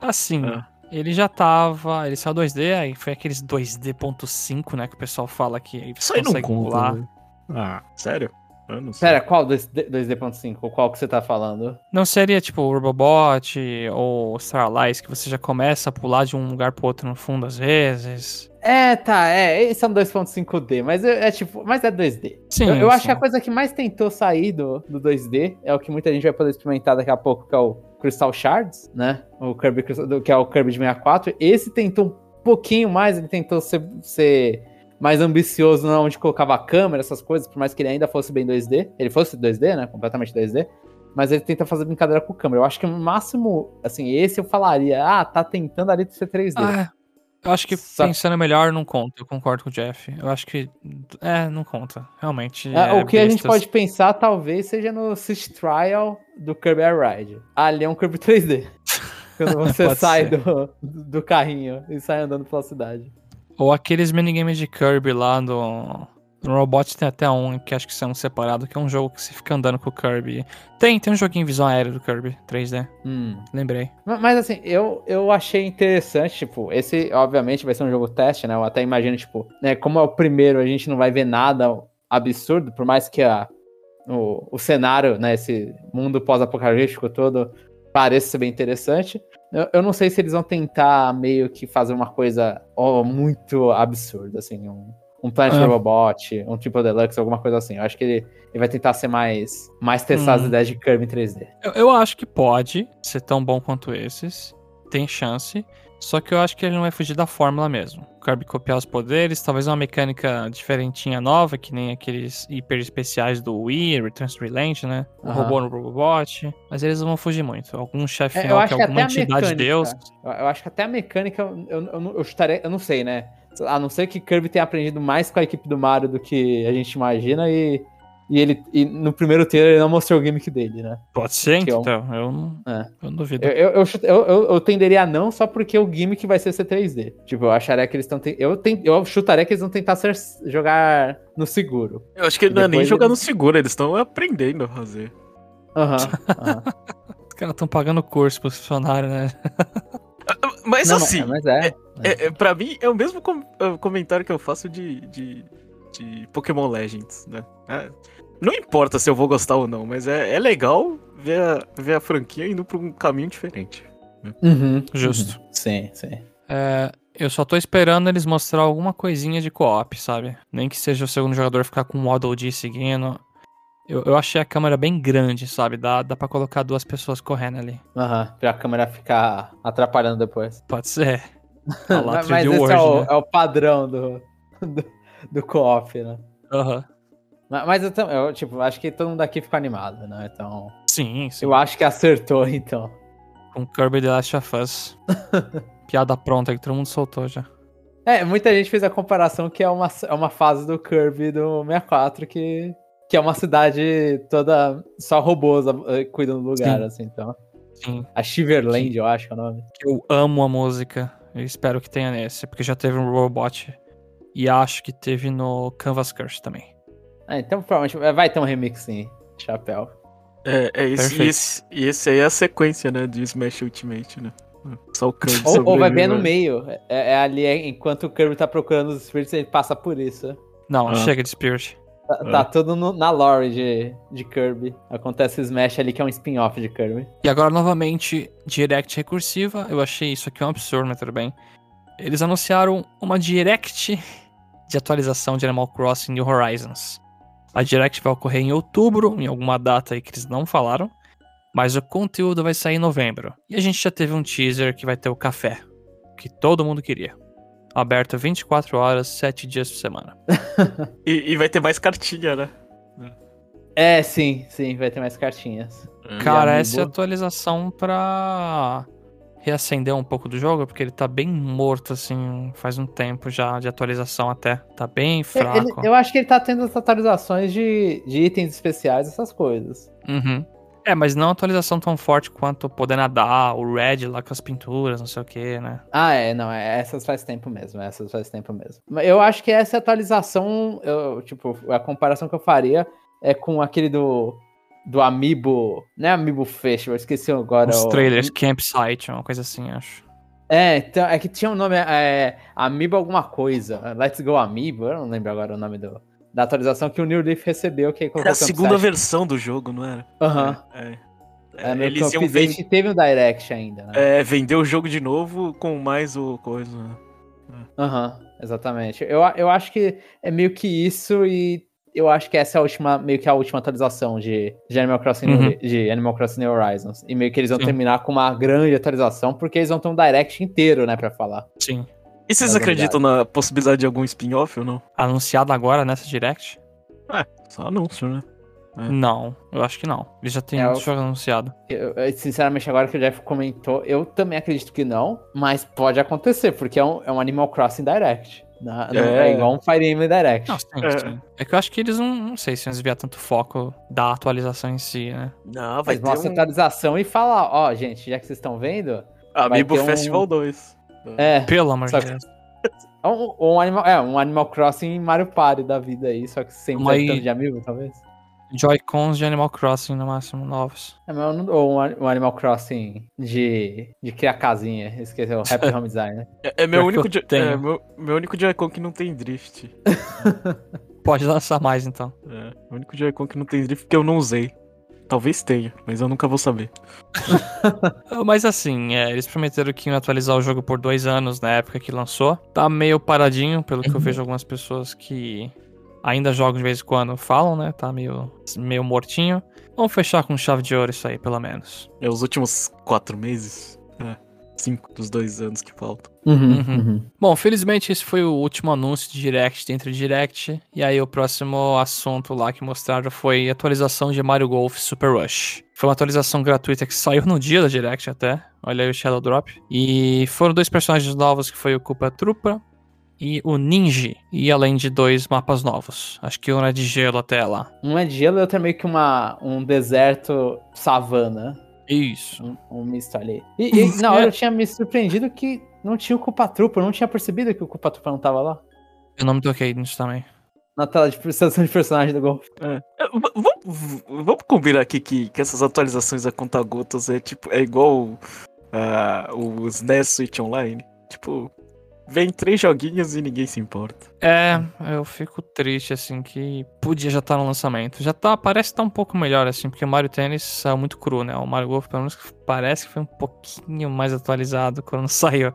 Assim, É. ele já tava. Ele saiu 2D, aí foi aqueles 2D.5, né? Que o pessoal fala que aí Isso aí não consegue conta. pular. né? Ah, sério? Eu não sei. Pera, qual 2D 2D.5? Qual que você tá falando? Não seria tipo o Robobot ou Starlight, que você já começa a pular de um lugar pro outro no fundo às vezes. É, tá, é, esse é um 2.5D, mas é, é tipo, mas é 2D. Sim. eu eu acho que a coisa que mais tentou sair do, do 2D é o que muita gente vai poder experimentar daqui a pouco, que é o Crystal Shards, né? O Kirby, que é o Kirby de 64. Esse tentou um pouquinho mais, ele tentou ser, ser mais ambicioso na onde colocava a câmera, essas coisas, por mais que ele ainda fosse bem 2D. Ele fosse 2D, né? Completamente 2D. Mas ele tenta fazer brincadeira com câmera. Eu acho que o máximo, assim, esse eu falaria, ah, tá tentando ali ser 3D. Ah, eu acho que Só- pensando melhor não conta, eu concordo com o Jeff. Eu acho que. É, não conta. Realmente. É, é o que a gente bestas. pode pensar, talvez, seja no Siege Trial do Kirby Air Ride. Ali é um Kirby 3D. Quando você sai ser. do, do carrinho e sai andando pela cidade. Ou aqueles minigames de Kirby lá do. No Robot tem até um que acho que são separados, que é um jogo que você fica andando com o Kirby. Tem, tem um joguinho visão aérea do Kirby 3D. Hum. Lembrei. Ma- Mas assim, eu, eu achei interessante, tipo, esse obviamente vai ser um jogo teste, né? Eu até imagino, tipo, né, como é o primeiro, a gente não vai ver nada absurdo, por mais que a, o, o cenário, né, esse mundo pós-apocalíptico todo pareça ser bem interessante. Eu, eu não sei se eles vão tentar meio que fazer uma coisa ó, muito absurda, assim, um, um Planet É. Robot, um Triple Deluxe, alguma coisa assim. Eu acho que ele, ele vai tentar ser mais, mais testar as Hum. ideias de Kirby em 3D. Eu, eu acho que pode ser tão bom quanto esses. Tem chance. Só que eu acho que ele não vai fugir da fórmula mesmo. O Kirby copiar os poderes, talvez uma mecânica diferentinha nova, que nem aqueles hiper especiais do Wii, Returns to Reland, né? O Aham. robô no Robobot. Mas eles não vão fugir muito. Algum chefe É, que alguma entidade mecânica. Deus. Eu, eu acho que até a mecânica eu, eu, eu, eu eu não sei, né? A não ser que Kirby tenha aprendido mais com a equipe do Mario do que a gente imagina e, e ele e no primeiro trailer ele não mostrou o gimmick dele, né? Pode ser, Que é um- então. Eu não, É. eu não duvido. Eu, eu, eu, eu, eu- tenderia a não só porque o gimmick vai ser ser 3D. Tipo, eu acharia que eles estão. Eu, ten- eu chutaria que eles vão tentar ser, jogar no seguro. Eu acho que não é nem jogar ele- no seguro, eles estão aprendendo a fazer. Aham. aham. Os caras estão pagando curso pro funcionário, né? Mas Não, assim, mas é. é, é, pra mim é o mesmo com- é, comentário que eu faço de, de, de Pokémon Legends, né? É, não importa se eu vou gostar ou não, mas é, é legal ver a, ver a franquia indo pra um caminho diferente. Uhum, Justo. uhum. Sim, sim. É, eu só tô esperando eles mostrar alguma coisinha de co-op, sabe? Nem que seja o segundo jogador ficar com o Waddle Dee seguindo. Eu, eu achei a câmera bem grande, sabe? Dá, dá pra colocar duas pessoas correndo ali. Aham. Pra a câmera ficar atrapalhando depois. Pode ser. Lá, mas 3D mas esse World, é, o, né? é o padrão do, do, do co-op, né? Aham. Mas, mas eu, eu, tipo, acho que todo mundo aqui ficou animado, né? Então, Sim, sim. eu acho que acertou, então. Com Kirby The Last of Us. Piada pronta que todo mundo soltou já. É, muita gente fez a comparação que é uma, é uma fase do Kirby do 64 que, que é uma cidade toda só robôs eh, cuidam do lugar, Sim. assim, então. Sim. A Shiverland, eu acho que é o nome. Eu amo a música. Eu espero que tenha nesse, porque já teve um Robot. E acho que teve no Canvas Curse também. Ah, então provavelmente vai ter um remix sim, chapéu. É, é isso. E esse, e esse aí é a sequência, né, de Smash Ultimate, né? Só o Kirby Ou, ou vai ver sobrevive, no meio. É, é ali, é- enquanto o Kirby tá procurando os espíritos, ele passa por isso. Não, Ah. chega de Spirit. Tá, tá tudo no- na lore de, de Kirby. Acontece o Smash ali, que é um spin-off de Kirby. E agora, novamente, Direct recursiva. Eu achei isso aqui um absurdo, mas tudo bem. Eles anunciaram uma Direct de atualização de Animal Crossing New Horizons. A Direct vai ocorrer em outubro, em alguma data aí que eles não falaram. Mas o conteúdo vai sair em novembro. E a gente já teve um teaser que vai ter o café. Que todo mundo queria. Aberto 24 horas, 7 dias por semana. E, e vai ter mais cartinha, né? É, sim, sim, vai ter mais cartinhas. Cara, amiibo? essa é a atualização pra reacender um pouco do jogo, porque ele tá bem morto, assim, faz um tempo já de atualização até. Tá bem Ele- fraco. eu acho que ele tá tendo as atualizações de, de itens especiais, essas coisas. Uhum. É, mas não atualização tão forte quanto poder nadar, o Red lá com as pinturas, não sei o que, né? Ah, é, não, é, essas faz tempo mesmo, essas faz tempo mesmo. Eu acho que essa atualização, eu, tipo, a comparação que eu faria é com aquele do, do Amiibo, não é Amiibo Festival, esqueci agora. Os o- trailers, Campsite, uma coisa assim, acho. É, então, é que tinha um nome, é, Amiibo alguma coisa, Let's Go Amiibo, eu não lembro agora o nome do, da atualização que o New Leaf recebeu, que Era a segunda versão do jogo, não era? Aham. É. É, É, meio que eles o iam update ven- teve um Direct ainda, né? é, vender o jogo de novo com mais o coisa. né? Aham, exatamente. Eu, eu acho que é meio que isso e eu acho que essa é a última, meio que a última atualização de, de Animal Crossing Uhum. New- de Animal Crossing New Horizons. E meio que eles vão Sim. terminar com uma grande atualização, porque eles vão ter um direct inteiro, né, pra falar. Sim. E vocês É acreditam na possibilidade de algum spin-off ou não? Anunciado agora nessa Direct? Só anúncio, né? É. Não, eu acho que não. Ele já tem É, jogo anunciado. Eu, eu, sinceramente, agora que o Jeff comentou, eu também acredito que não, mas pode acontecer, porque é um, é um Animal Crossing Direct. Na- não- É. é. igual um Fire Emblem Direct. Não, sim, É. sim. É que eu acho que eles não, não sei se iam desviar tanto foco da atualização em si, né? Não, vai Mas ter mostra a um atualização e fala, ó, gente, já que vocês estão vendo, Amiibo ter um- Festival 2. É, Pelo amor de Deus. É um, um Animal, é, um Animal Crossing Mario Party da vida aí, só que sem Mas- tanto de amigo, talvez. Joy-Cons de Animal Crossing, no máximo, novos. É, mas não- ou um, um Animal Crossing de, de criar casinha, esqueceu, Happy Home Design, né? É, é meu único é, meu, meu único Joy-Con que não tem drift. Pode lançar mais, então. É, o único Joy-Con que não tem drift que eu não usei. Talvez tenha, mas eu nunca vou saber. Mas assim, é, eles prometeram que iam atualizar o jogo por dois anos na época que lançou. Tá meio paradinho, pelo que eu vejo algumas pessoas que ainda jogam de vez em quando falam, né? Tá meio, meio mortinho. Vamos fechar com chave de ouro isso aí, pelo menos. É os últimos quatro meses. É, cinco dos dois anos que faltam. Uhum. Bom, felizmente esse foi o último anúncio de Direct dentro de Direct. E aí o próximo assunto lá que mostraram foi a atualização de Mario Golf Super Rush. Foi uma atualização gratuita que saiu no dia da Direct até. Olha aí o Shadow Drop. E foram dois personagens novos que foi o Koopa Troopa e o Ninja. E além de dois mapas novos. Acho que um é de gelo até lá. Um é de gelo e outro é meio que uma, um deserto savana. Isso. Um, um misto ali. E, e na hora eu tinha me surpreendido que não tinha o Culpa Trupa, eu não tinha percebido que o Culpa Trupa não tava lá. Eu não me toquei nisso também. Na tela de seleção de personagem do Golf. É, v- vamos, vamos combinar aqui que, que essas atualizações a conta-gotas é tipo, é igual ah, os NES Switch Online. Tipo, vem três joguinhos e ninguém se importa. É, eu fico triste, assim, que podia já estar no lançamento. Já tá, parece que tá um pouco melhor, assim, porque o Mario Tennis saiu muito cru, né? O Mario Golf, pelo menos, parece que foi um pouquinho mais atualizado quando saiu.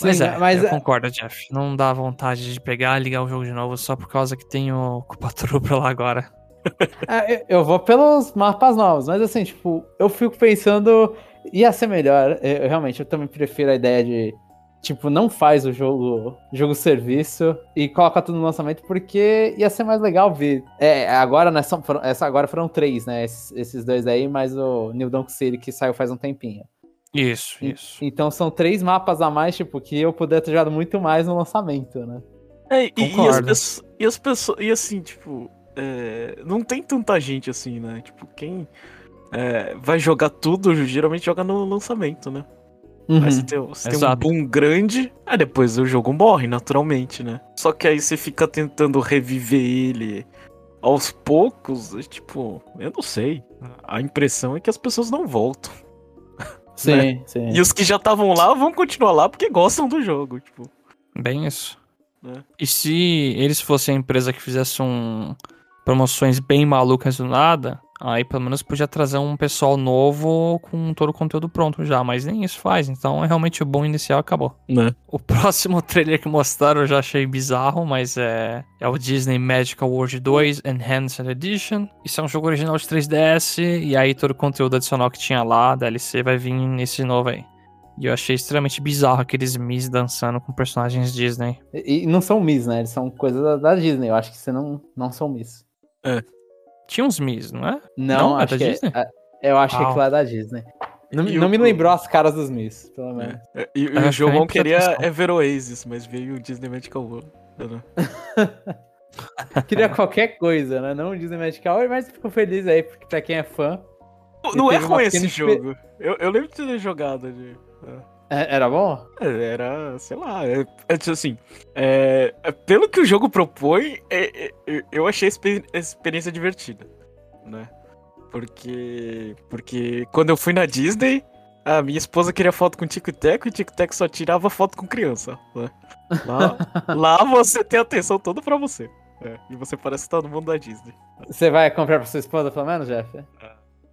Mas Sim, é, mas eu concordo, Jeff. Não dá vontade de pegar e ligar o jogo de novo só por causa que tem o Culpa Troopa lá agora. É, eu- vou pelos mapas novos, mas assim, tipo, eu fico pensando, ia ser melhor. Eu, eu realmente, eu também prefiro a ideia de, tipo, não faz o jogo, jogo serviço e coloca tudo no lançamento, porque ia ser mais legal ver. É, agora, né, são, foram, essa agora foram três, né, esses, esses dois aí, mais o New Donk City que saiu faz um tempinho. Isso, E- isso. Então são três mapas a mais, tipo, que eu poderia ter jogado muito mais no lançamento, né? É, e, e as pessoas, e as pessoas. E assim, tipo. é, não tem tanta gente assim, né? Tipo, quem é, vai jogar tudo geralmente joga no lançamento, né? Uhum. Aí você tem, você tem um boom grande, aí depois o jogo morre naturalmente, né? Só que aí você fica tentando reviver ele aos poucos, e, tipo, eu não sei. A impressão é que as pessoas não voltam. Sim, né? sim. E os que já estavam lá vão continuar lá porque gostam do jogo, tipo. Bem isso. É. E se eles fossem a empresa que fizesse um, promoções bem malucas do nada, aí pelo menos podia trazer um pessoal novo com todo o conteúdo pronto já, mas nem isso faz, então é realmente o bom inicial acabou. Né? O próximo trailer que mostraram eu já achei bizarro, mas é, é o Disney Magical World 2 Enhanced Edition. Isso é um jogo original de 3DS, e aí todo o conteúdo adicional que tinha lá, DLC, vai vir nesse novo aí. E eu achei extremamente bizarro aqueles Mis dançando com personagens Disney. E, e não são Miss, né? Eles são coisas da, da Disney. Eu acho que você não, não são Miss. Tinha uns Mis, não é? Não, Não, é acho da que Disney? É, é, eu acho que Ah. aquilo é da Disney. Não, não o- me lembrou as caras dos Miss, pelo menos. É, E, e Eu o que João queria. Ever Oasis, mas veio o Disney Magical World. né? Queria qualquer coisa, né? Não o Disney Magical, mas fico feliz aí, porque pra quem é fã. Não é ruim esse jogo. Eu, eu lembro de ter jogado. De, é- Era bom? é, era, sei lá, é, é tipo assim. é, é, pelo que o jogo propõe, é- é- eu achei a expe- a experiência divertida, né? Porque, porque quando eu fui na Disney, a minha esposa queria foto com o Tico e Teco e o Tico e Teco só tirava foto com criança. né? Lá, lá você tem a atenção toda pra você. é, e você parece estar no mundo da Disney. Você vai comprar pra sua esposa, pelo menos, Jeff?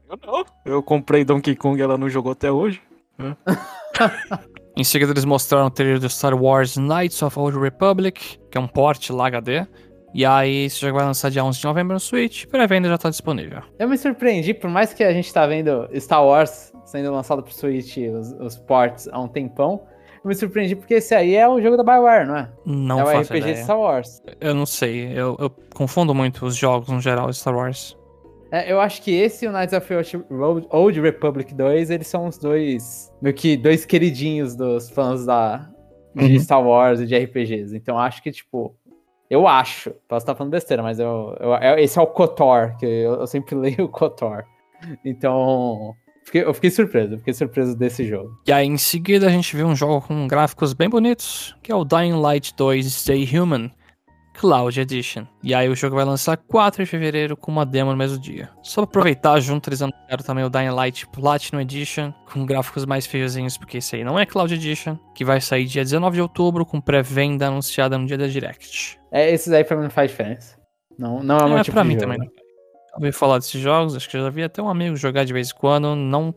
Eu não. Eu comprei Donkey Kong ela não jogou até hoje. Em seguida, eles mostraram o trailer do Star Wars Knights of Old Republic, que é um port lá HD. E aí, esse jogo vai lançar dia 11 de novembro no Switch. Pré-venda já tá disponível. Eu me surpreendi, por mais que a gente tá vendo Star Wars sendo lançado pro Switch, os, os ports, há um tempão. Eu me surpreendi porque esse aí é o jogo da BioWare, não é? Não é o faço RPG ideia. de Star Wars. Eu não sei, eu, eu confundo muito os jogos no geral de Star Wars. É, eu acho que esse e o Knights of Old- Old, Republic 2, eles são os dois, meio que dois queridinhos dos fãs da, de Uhum. Star Wars e de RPGs. Então acho que, tipo, eu acho, posso estar falando besteira, mas eu, eu- é- esse é o KOTOR, que eu, eu sempre leio o KOTOR. Então, fiquei- eu fiquei surpreso, eu fiquei surpreso desse jogo. E aí, em seguida, a gente viu um jogo com gráficos bem bonitos, que é o Dying Light 2 Stay Human Cloud Edition. E aí, o jogo vai lançar 4 de fevereiro com uma demo no mesmo dia. Só pra aproveitar, junto eles anunciaram também o Dying Light Platinum Edition, com gráficos mais feiozinhos, porque esse aí não é Cloud Edition, que vai sair dia 19 de outubro, com pré-venda anunciada no dia da Direct. É, esses aí pra mim não faz diferença. Não, não é o meu É, tipo pra mim jogo. também não. Eu ouvi falar desses jogos, acho que eu já vi até um amigo jogar de vez em quando, não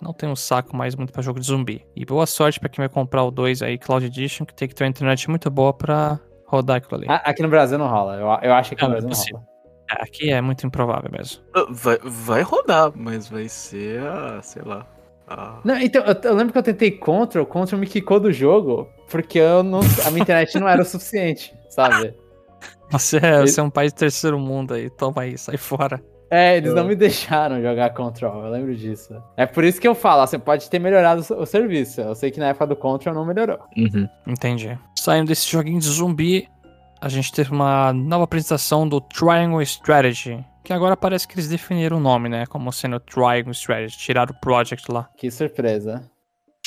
não tenho um saco mais muito pra jogo de zumbi. E boa sorte pra quem vai comprar o 2 aí, Cloud Edition, que tem que ter uma internet muito boa pra rodar aquilo ali. Aqui no Brasil não rola, eu, eu acho que aqui Não, no é Brasil não possível. rola. É, Aqui é muito improvável mesmo. Ah, Vai, vai rodar, mas vai ser a, sei lá. A... Não, então, eu, eu lembro que eu tentei Control, Control me quicou do jogo, porque eu não, a minha internet não era o suficiente, sabe? Você é, você é um país de terceiro mundo aí, toma aí, sai fora. É, eles não É. me deixaram jogar Control, eu lembro disso. É por isso que eu falo, você pode ter melhorado o, serviço. Eu sei que na época do Control não melhorou. Uhum. Entendi. Saindo desse joguinho de zumbi, a gente teve uma nova apresentação do Triangle Strategy, que agora parece que eles definiram o nome, né, como sendo Triangle Strategy, tiraram o project lá. Que surpresa.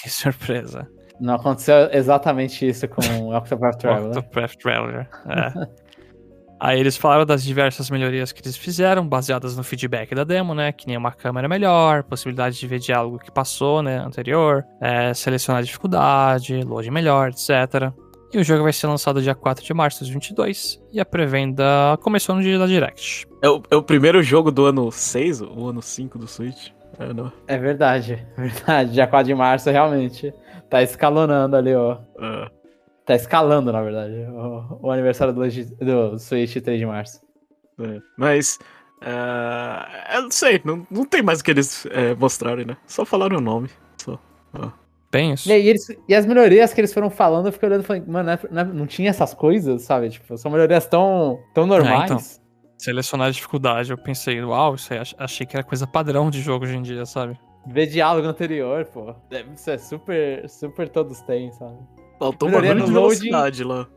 Que surpresa. Não aconteceu exatamente isso com o Octopath Traveler. Octopath Traveler. É. Aí eles falaram das diversas melhorias que eles fizeram, baseadas no feedback da demo, né? Que nem uma câmera melhor, possibilidade de ver diálogo que passou, né? Anterior, é, selecionar a dificuldade, load melhor, etc. E o jogo vai ser lançado dia 4 de março de 2022 e a pré-venda começou no dia da Direct. É, o, é o primeiro jogo do ano 6 ou ano 5 do Switch? É, não. É verdade, é verdade. Dia 4 de março, realmente. Tá escalonando ali, ó. Ah, Tá escalando, na verdade, o, o aniversário do, do Switch 3 de março. é. Mas. ah, eu não sei, não, não tem mais o que eles é, mostrarem, né? Só falaram o nome. Só. Bem isso. E, aí eles, e as melhorias que eles foram falando, eu fiquei olhando e falei, mano, não, é- não é- tinha essas coisas, sabe? Tipo, são melhorias tão, tão normais. então. Selecionar a dificuldade, eu pensei, uau, isso aí, ach- achei que era coisa padrão de jogo hoje em dia, sabe? Ver diálogo anterior, pô. É, Isso é super, super todos têm, sabe? Faltou um Melhoria bagulho de no loading. velocidade lá.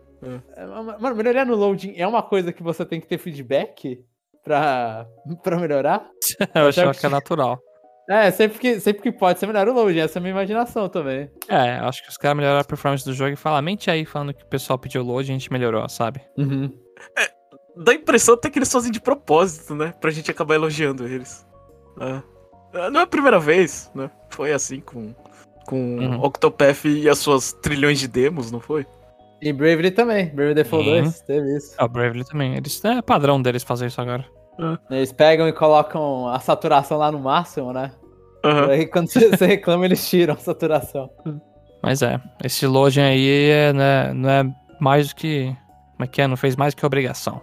É, ma- Mano, melhoria no loading é uma coisa que você tem que ter feedback pra, pra melhorar? eu achava que é natural. É, sempre que, sempre que pode, você melhora o loading. Essa é a minha imaginação também. É, acho que os caras melhoraram a performance do jogo e falam, mente aí falando que o pessoal pediu load e a gente melhorou, sabe? Uhum. Dá a impressão até que eles fazem de propósito, né? Pra gente acabar elogiando eles. É. É, Não é a primeira vez, né? Foi assim com, com Uhum. Octopath e as suas trilhões de demos, não foi? E Bravely também. Bravely Default Sim. 2, teve isso. Ah, o Bravely também. Eles, é padrão deles fazer isso agora. Eles pegam e colocam a saturação lá no máximo, né? Aham. Aí quando você reclama, eles tiram a saturação. Mas é, esse loading aí é, né, não é mais do que. Como é que é? Não fez mais do que obrigação.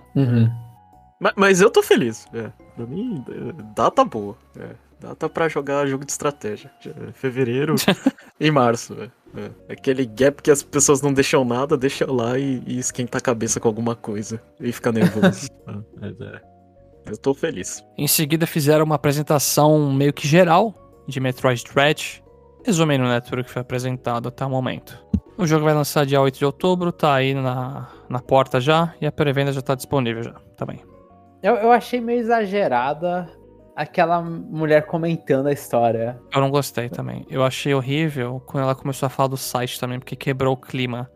Ma- Mas, eu tô feliz. É. Pra mim, é, data boa. É. Data pra jogar jogo de estratégia. É Fevereiro e março. É. É. Aquele gap que as pessoas não deixam nada, deixa lá e, e esquenta a cabeça com alguma coisa. E fica nervoso. É, mas é. Eu tô feliz. Em seguida fizeram uma apresentação meio que geral de Metroid Dread, resumindo né, tudo que foi apresentado até o momento. O jogo vai lançar dia 8 de outubro, tá aí na, na porta já, e a pré-venda já tá disponível já, também. Eu, eu achei meio exagerada aquela mulher comentando a história. Eu não gostei também. Eu achei horrível quando ela começou a falar do site também, porque quebrou o clima.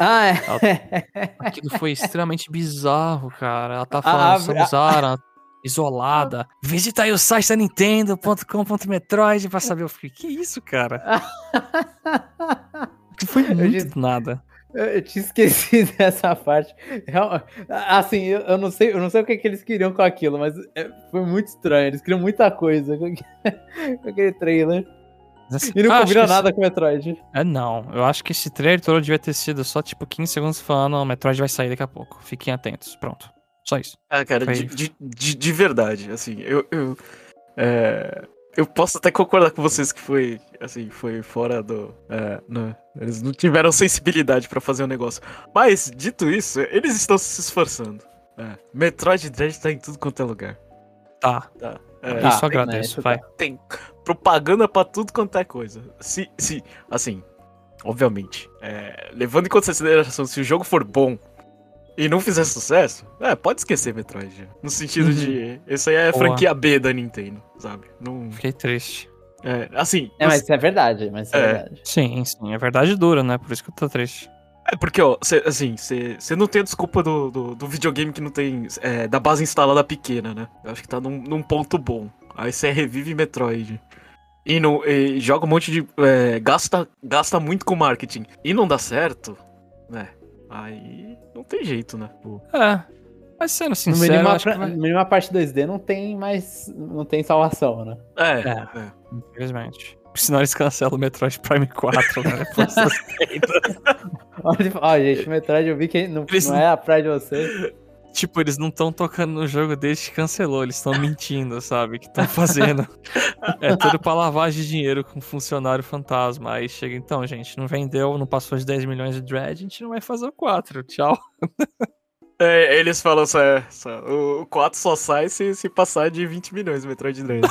Ah, é. Aquilo foi extremamente bizarro, cara. Ela tá Ah, falando, abre- somos Ara, isolada. Visita aí o site da Nintendo.com.metroid pra saber. Eu fiquei, que isso, cara? Foi Eu muito disse- do nada. Eu, tinha esquecido dessa parte. Assim, eu, eu não sei, eu não sei o que, que eles queriam com aquilo, mas é, foi muito estranho. Eles queriam muita coisa com, aquele- trailer. Assim, E não acho combina que esse- nada com Metroid. É, não. Eu acho que esse trailer todo devia ter sido só, tipo, 15 segundos falando, o Metroid vai sair daqui a pouco. Fiquem atentos. Pronto. Só isso. Ah, cara, de, de, de verdade, assim, eu. Eu, é, eu posso até concordar com vocês que foi, assim, foi fora do. é, não, eles não tiveram sensibilidade pra fazer o negócio. Mas, dito isso, eles estão se esforçando. É, Metroid Dread tá em tudo quanto é lugar. Tá. Tá. É, Tá, isso né, agradeço, isso vai. tem propaganda pra tudo quanto é coisa. Se, se assim, obviamente, é, levando em consideração se o jogo for bom e não fizer sucesso, é, pode esquecer Metroid. No sentido Uhum. de, isso aí é Boa. franquia B da Nintendo, sabe? Não, Fiquei triste. é, assim, É, mas isso é verdade, mas isso é, É. verdade. Sim, sim. É verdade dura, né? Por isso que eu tô triste. é porque, ó, cê, assim, você não tem a desculpa do, do, do videogame que não tem, é, da base instalada pequena, né? Eu acho que tá num, num ponto bom. Aí você revive Metroid. E, não, e joga um monte de. é, gasta, gasta muito com marketing e não dá certo, né? Aí não tem jeito, né? Pô. É. Mas sendo No sincero, mínimo, eu a, acho que pra- vai... no mínimo a parte 2D não tem mais. não tem salvação, né? É, É. é. Infelizmente. Senão eles cancelam o Metroid Prime 4, né? Olha, ó, gente, o Metroid eu vi que não, Eles não- é a praia de vocês. Tipo, eles não estão tocando no jogo desde que cancelou. Eles estão mentindo, sabe? Que estão fazendo. É tudo pra lavagem de dinheiro com funcionário fantasma. Aí chega, então, gente, não vendeu, não passou de 10 milhões de dread, a gente não vai fazer o 4. Tchau. É, eles falam só, é, só, o 4 só sai se, se passar de 20 milhões o Metroid Dread.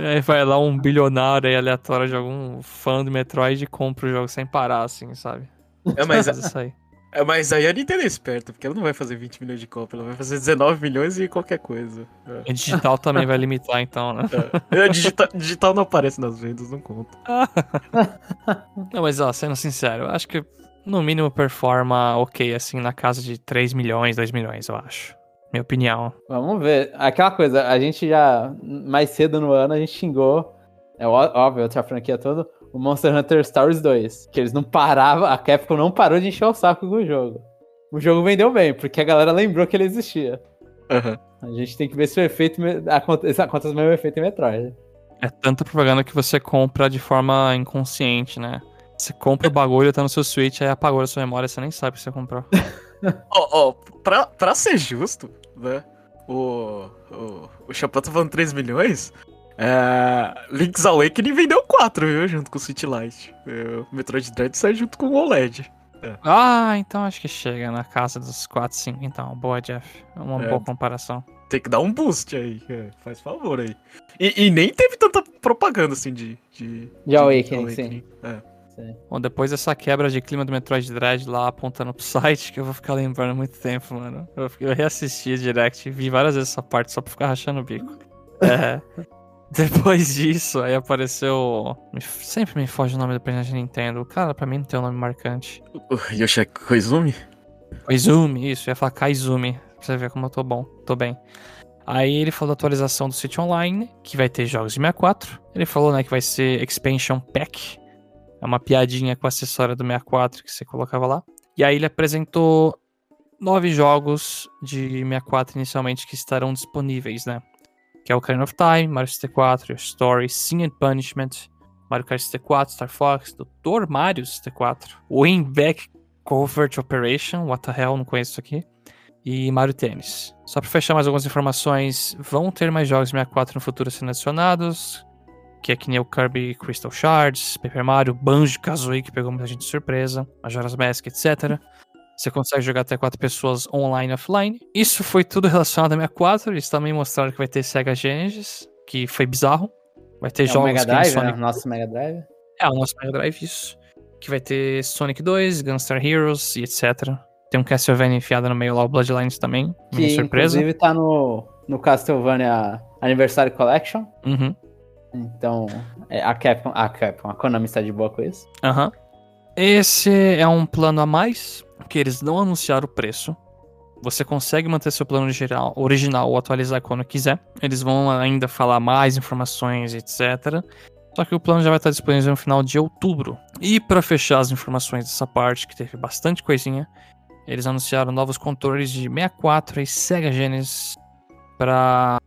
Aí vai lá um bilionário aí aleatório de algum fã do Metroid e compra o jogo sem parar, assim, sabe? é, mas, isso aí. É, mas aí a Nintendo é esperta, porque ela não vai fazer 20 milhões de cópia, ela vai fazer 19 milhões e qualquer coisa. É. E digital também vai limitar, então, né? É, digital, digital não aparece nas vendas, não conta. Não, mas ó, sendo sincero, eu acho que no mínimo performa ok, assim, na casa de 3 milhões, 2 milhões, eu acho. Minha opinião. Vamos ver. Aquela coisa, a gente já. Mais cedo no ano, a gente xingou. É óbvio, outra franquia toda. O Monster Hunter Stories 2. Que eles não paravam. A Capcom não parou de encher o saco com o jogo. O jogo vendeu bem, porque a galera lembrou que ele existia. Aham. A gente tem que ver se o efeito. Acontece, acontece o mesmo efeito em Metroid. É tanta propaganda que você compra de forma inconsciente, né? Você compra o bagulho, tá no seu Switch, aí apagou a sua memória, você nem sabe que você comprou. Ó, ó, pra, pra ser justo, né? O, o, o Chapéu tá falando 3 milhões. É, Link's Awakening vendeu 4, viu? Junto com o City Light. É, O Metroid Dread sai junto com o OLED. Ah, então acho que chega na casa dos 4, 5, então. Boa, Jeff. É uma É. boa comparação. Tem que dar um boost aí. é, faz favor aí. E, e nem teve tanta propaganda assim de. De, De Awakening, sim. É. Bom, depois dessa quebra de clima do Metroid Dread lá apontando pro site, que eu vou ficar lembrando muito tempo, mano. Eu, eu reassisti a Direct, vi várias vezes essa parte só pra ficar rachando o bico. É. Depois disso, aí apareceu. sempre me foge o nome do presidente da Nintendo. Cara, pra mim, não tem um nome marcante. O Yoshi Koizumi? Koizumi, isso, ia falar Kaizumi. Pra você ver como eu tô bom, tô bem. Aí ele falou da atualização do Switch Online, que vai ter jogos de 64. Ele falou, né, que vai ser Expansion Pack. É uma piadinha com o acessório do 64 que você colocava lá. E aí ele apresentou nove jogos de 64 inicialmente que estarão disponíveis, né? Que é o Ocarina of Time, Mario 64, Story, Sin and Punishment, Mario Kart 64, Star Fox, Dr. Mario 64, Winback Covert Operation, what the hell, não conheço isso aqui, e Mario Tennis. Só para fechar mais algumas informações, vão ter mais jogos de 64 no futuro sendo adicionados, que é que nem o Kirby Crystal Shards, Paper Mario, Banjo-Kazooie, que pegou muita gente de surpresa, Majora's Mask, etc. Você consegue jogar até quatro pessoas online e offline. Isso foi tudo relacionado a 64. Eles também mostraram que vai ter Sega Genesis, que foi bizarro. Vai ter É o jogos Mega que nem Drive, Sonic né? Nosso Mega Drive. é, o nosso Mega Drive, isso. Que vai ter Sonic 2, Gunstar Heroes e etc. Tem um Castlevania enfiado no meio lá, o Bloodlines também. Minha Que surpresa. inclusive tá no, no Castlevania Anniversary Collection. Uhum. Então, é, a Capcom, a Capcom, a Konami está de boa com isso. Aham. Esse é um plano a mais, que eles não anunciaram o preço. Você consegue manter seu plano original, original ou atualizar quando quiser. Eles vão ainda falar mais informações, etc. Só que o plano já vai estar disponível no final de outubro. E para fechar as informações dessa parte, que teve bastante coisinha, eles anunciaram novos controles de 64 e Sega Genesis para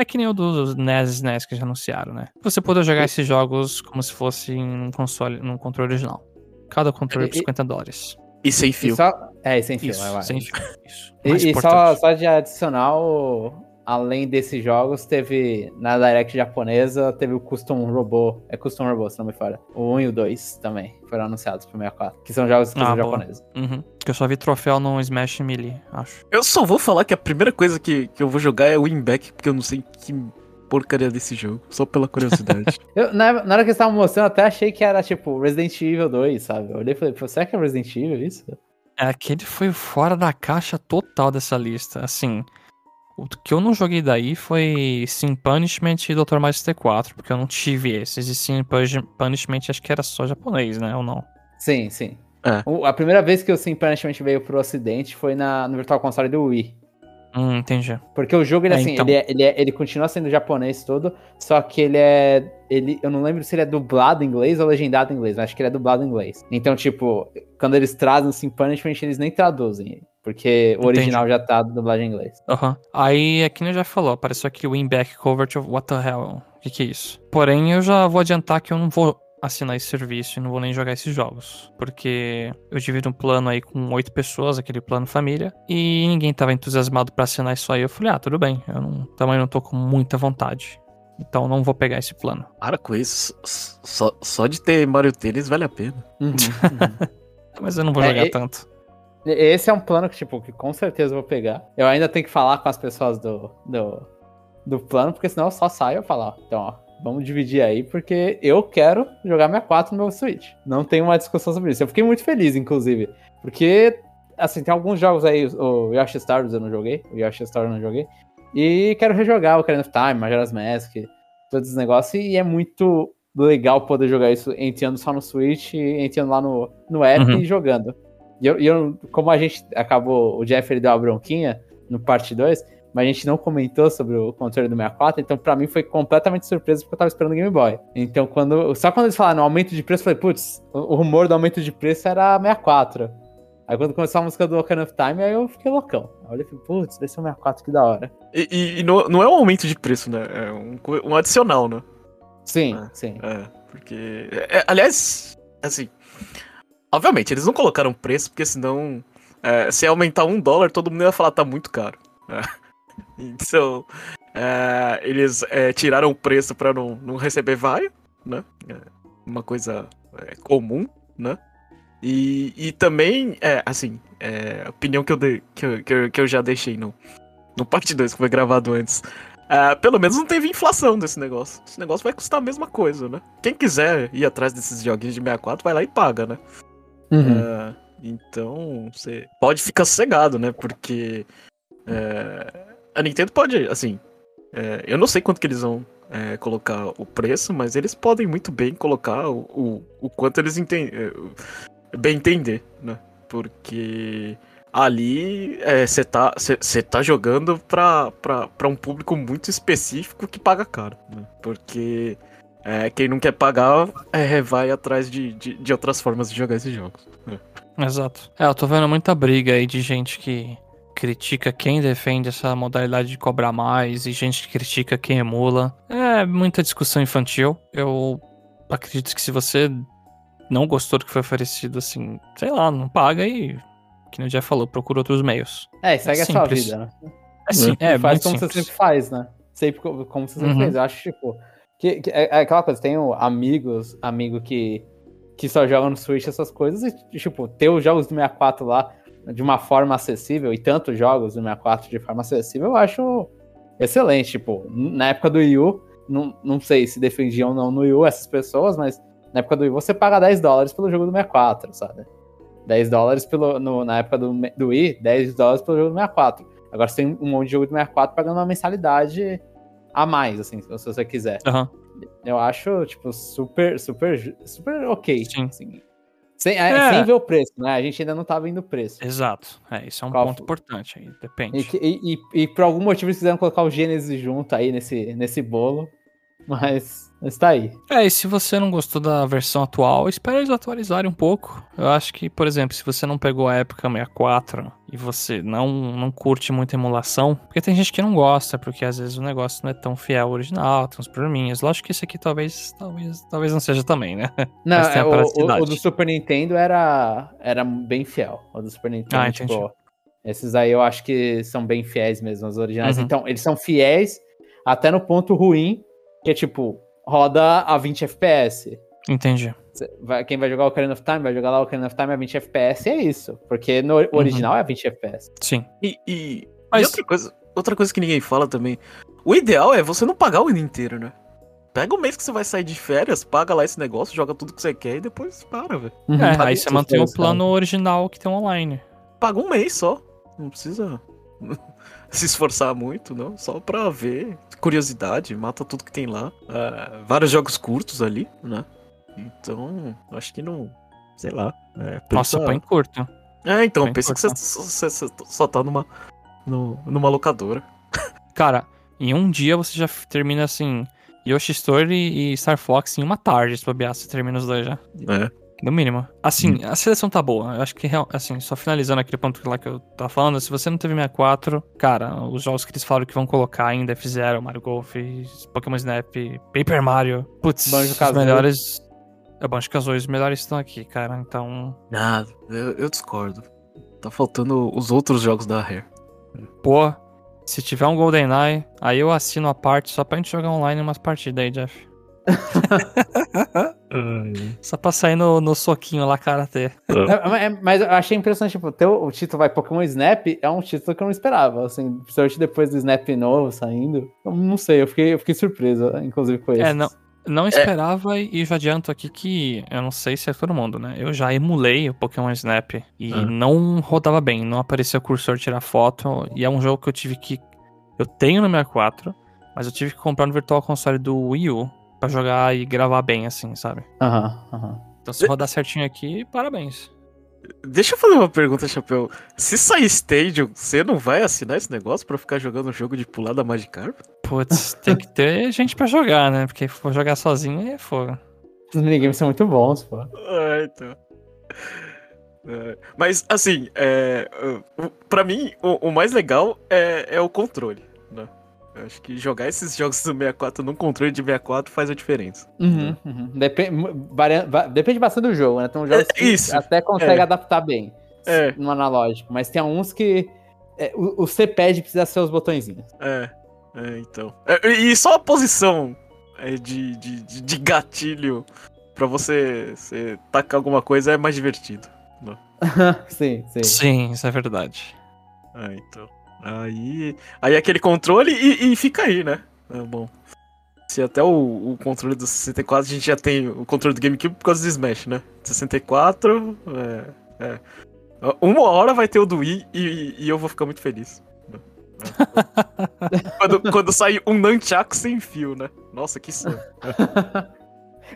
é que nem o do NES e SNES que já anunciaram, né? Você poder jogar esses jogos como se fosse um console, num controle original. Cada controle por E- e- 50 dólares. E sem E fio. só, é, e sem fio, Isso, vai, vai. sem fio. Isso. E, e só, só de adicional, além desses jogos, teve na Direct japonesa, teve o Custom Robô. É Custom Robô, se não me falha. O 1 e o 2 também foram anunciados pro 64. Que são jogos exclusivos Ah, japoneses. Uhum. Que eu só vi troféu no Smash Melee, acho. Eu só vou falar que a primeira coisa que, que eu vou jogar é o Winback, porque eu não sei que porcaria desse jogo. Só pela curiosidade. Eu, na, na hora que eles estavam mostrando, eu até achei que era tipo Resident Evil 2, sabe? Eu olhei e falei, será que é Resident Evil isso? É, aquele foi fora da caixa total dessa lista. Assim, o que eu não joguei daí foi Sim Punishment e Dr. Mario 64, porque eu não tive esses. E Sim Punish- Punishment acho que era só japonês, né? Ou não? Sim, sim. É. O- a primeira vez que o Sim Punishment veio pro ocidente foi na, no Virtual Console do Wii. Hum, entendi. Porque o jogo, ele, É, assim, então. ele, é- ele, é- ele continua sendo japonês todo, só que ele é. Ele, eu não lembro se ele é dublado em inglês ou legendado em inglês, mas acho que ele é dublado em inglês. Então, tipo, quando eles trazem o Sim Punishment, eles nem traduzem. Porque o Entendi. original já tá dublado em inglês. Aham. Aí, é que nem já falou, apareceu aqui o Winback Covert of What the Hell. O que, que é isso? Porém, eu já vou adiantar que eu não vou assinar esse serviço e não vou nem jogar esses jogos. Porque eu divido um plano aí com oito pessoas, aquele plano família, e ninguém tava entusiasmado pra assinar isso aí. Eu falei, ah, tudo bem, eu não, também não tô com muita vontade. Então não vou pegar esse plano. Para com isso. Só, só de ter Mario Tênis vale a pena. Uhum, uhum. Mas eu não vou É, jogar e- tanto. Esse é um plano que, tipo, que com certeza eu vou pegar. Eu ainda tenho que falar com as pessoas do, do, do plano, porque senão eu só saio e eu falo, ó, então, ó, vamos dividir aí, porque eu quero jogar 64 no meu Switch. Não tem uma discussão sobre isso. Eu fiquei muito feliz, inclusive, porque, assim, tem alguns jogos aí, o Yoshi Stars eu não joguei, o Yoshi Stars eu não joguei, e quero rejogar o Ocarina of Time, Majora's Mask, todos os negócios, e é muito legal poder jogar isso entrando só no Switch entrando lá no, no app Uhum. e jogando. E eu, eu- como a gente acabou, o Jeff ele deu uma bronquinha no parte 2, mas a gente não comentou sobre o controle do 64, então pra mim foi completamente surpresa porque eu tava esperando o Game Boy. Então quando, só quando eles falaram aumento de preço, eu falei, putz, o, o rumor do aumento de preço era 64. Aí quando começou a música do Ocarina of Time, aí eu fiquei loucão. Aí eu olhei e falei, putz, deve ser um 64, que da hora. E, e- e não, não é um aumento de preço, né? É um, um adicional, né? Sim, Ah. sim. É, porque. é, aliás, assim. Obviamente, eles não colocaram preço, porque senão. é, se aumentar um dólar, todo mundo ia falar tá muito caro. né? Então. é, eles é, tiraram o preço pra não, não receber vaia, né? É, uma coisa é, comum, né? E, e também, é, assim, é, a opinião que eu, dei, que, eu, que, eu, que eu já deixei no, no parte 2, que foi gravado antes. Ah, pelo menos não teve inflação desse negócio. Esse negócio vai custar a mesma coisa, né? Quem quiser ir atrás desses joguinhos de 64, vai lá e paga, né? Uhum. Ah, então, você pode ficar sossegado, né? Porque é, a Nintendo pode, assim, é, eu não sei quanto que eles vão é, colocar o preço, mas eles podem muito bem colocar o, o, o quanto eles entendem, bem entender, né? Porque ali você tá, cê- cê tá jogando pra, pra, pra um público muito específico que paga caro, né? Porque é, quem não quer pagar é, vai atrás de, de, de outras formas de jogar esses jogos. Exato. É, eu tô vendo muita briga aí de gente que critica quem defende essa modalidade de cobrar mais e gente que critica quem emula. É muita discussão infantil. Eu acredito que se você não gostou do que foi oferecido, assim, sei lá, não paga e, que o Jeff falou, procura outros meios. É, e segue É a sua vida, né? É, sim, é, faz muito como simples. você sempre faz, né? Sempre co- como você sempre Uhum. fez. Eu acho, tipo, que, que é, é aquela coisa, tenho amigos, amigo que, que só joga no Switch essas coisas, e, tipo, ter os jogos do 64 lá de uma forma acessível, e tantos jogos do 64 de forma acessível, eu acho excelente. Tipo, na época do Wii U, não, não sei se defendiam ou não no Wii U essas pessoas, mas na época do Wii U você paga 10 dólares pelo jogo do 64, sabe? 10 dólares pelo, no- na época do, do Wii, 10 dólares pelo jogo do 64. Agora você tem um monte de jogo do 64 pagando uma mensalidade a mais, assim, se você quiser. Aham. Eu acho, tipo, super, super, super ok. Sim. assim. Sem, é, É. sem ver o preço, né? A gente ainda não tá vendo o preço. Exato. É, isso é um Qual ponto foi? importante aí, depende. E, e, e, e por algum motivo eles quiseram colocar o Gênesis junto aí nesse, nesse bolo. Mas está aí. É, e se você não gostou da versão atual, espera eles atualizarem um pouco. Eu acho que, por exemplo, se você não pegou a época 64 e você não, não curte muita emulação, porque tem gente que não gosta, porque às vezes o negócio não é tão fiel ao original, tem uns probleminhas. Lógico que esse aqui talvez, talvez, talvez não seja também, né? Não, é, o, o, do Super Nintendo era, era bem fiel. O do Super Nintendo, Ah, tipo, esses aí eu acho que são bem fiéis mesmo, os originais. Uhum. Então, eles são fiéis até no ponto ruim, que é tipo, roda a 20 FPS. Entendi. Vai- quem vai jogar o Ocarina of Time vai jogar lá o Ocarina of Time a 20 FPS e é isso. Porque no o original é 20 FPS. Sim. E, e- e Mas- outra, coisa, outra coisa que ninguém fala também. O ideal é você não pagar o ano inteiro, né? Pega o mês que você vai sair de férias, paga lá esse negócio, joga tudo que você quer e depois para, velho. É, Paga aí isso, você mantém o sabe? plano original que tem online. Paga um mês só. Não precisa se esforçar muito, não. Só pra ver. Curiosidade, mata tudo que tem lá. Ah, vários jogos curtos ali, né? Então, acho que não. Sei lá. É, Nossa, põe curto. É, então, Bem pensa que você, curto. você- só tá numa, no- numa locadora. Cara, em um dia você já termina assim. Yoshi Story e Star Fox em uma tarde, se bobear, você termina os dois já. É. No mínimo. Assim, a seleção tá boa. Eu acho que, assim, só finalizando aquele ponto lá que eu tava falando, se você não teve 64, cara, os jogos que eles falaram que vão colocar ainda fizeram Mario Golf, Pokémon Snap, Paper Mario. Putz, os melhores. É Banjo Kazooie, os melhores estão aqui, cara. Então, Nada, eu, eu discordo. Tá faltando os outros jogos da Rare. pô, se tiver um GoldenEye, aí eu assino a parte só pra gente jogar online umas partidas aí, Jeff. Só pra sair no, no soquinho lá, karatê. É, é, mas eu achei impressionante, tipo, ter o, título vai Pokémon Snap é um título que eu não esperava, assim, principalmente depois do Snap novo saindo. Eu não sei, eu fiquei, eu fiquei surpreso, inclusive, com isso. É, não, não esperava e já adianto aqui que eu não sei se é todo mundo, né? Eu já emulei o Pokémon Snap e Ah. não rodava bem, não aparecia o cursor tirar foto e é um jogo que eu tive que eu tenho no 64, mas eu tive que comprar no Virtual Console do Wii U pra jogar e gravar bem assim, sabe? Aham, aham. Então se rodar certinho aqui, parabéns. Deixa eu fazer uma pergunta, Chapéu. Se sair Stadium, você não vai assinar esse negócio pra ficar jogando um jogo de pular da Magikarp? Putz, tem que ter gente pra jogar, né? Porque se for jogar sozinho aí é fogo. Os minigames são muito bons, pô. Ah, então. É, mas, assim, é, pra mim, o, o mais legal é, é o controle? Eu acho que jogar esses jogos do 64 num controle de 64 faz a diferença. Uhum, uhum. Depende, varia- va- depende bastante do jogo, né? Tem uns jogos É, que isso, até consegue é. adaptar bem É. no analógico, mas tem uns que é, o, o C-pad precisa ser os botõezinhos. É, é então. É, e só a posição é, de, de, de- de gatilho pra você, você tacar alguma coisa é mais divertido. sim, sim. Sim, isso é verdade. Ah, então. Aí, aí aquele controle e, e fica aí, né? É bom. Se até o, o controle do 64, a gente já tem o controle do GameCube por causa do Smash, né? 64, é, é. Uma hora vai ter o do Wii e, e eu vou ficar muito feliz. quando, quando sair um Nunchaku sem fio, né? Nossa, que sonho.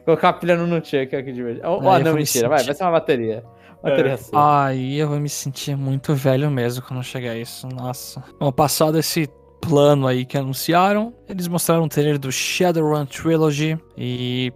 Colocar a pilha no Nunchuck, olha que divertido. Oh, Aí oh, não, mentira, vai, vai ser uma bateria. Bateria É. Aí eu vou me sentir muito velho mesmo quando chegar isso. Nossa. Bom, passado esse plano aí que anunciaram. Eles mostraram um trailer do Shadowrun Trilogy e.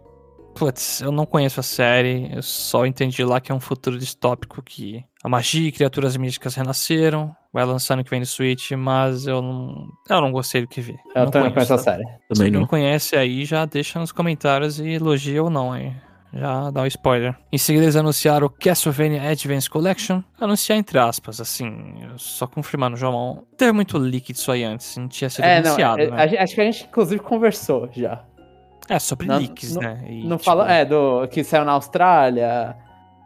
Putz, eu não conheço a série, eu só entendi lá que é um futuro distópico que a magia e criaturas místicas renasceram. Vai lançar no que vem no Switch, mas eu não. Eu não gostei do que vi. Eu não também conheço a tá? série. Também Se não. não conhece aí, já deixa nos comentários e elogia ou não aí. Já dá um spoiler. Em seguida, eles anunciaram o Castlevania Advance Collection. Anunciar entre aspas, assim, só confirmando, João. Teve muito leak disso aí antes, não tinha sido É, não, anunciado, é, né? acho que a gente inclusive conversou já. É, sobre não- leaks, não- né? E, não tipo, fala, é, do que saiu na Austrália.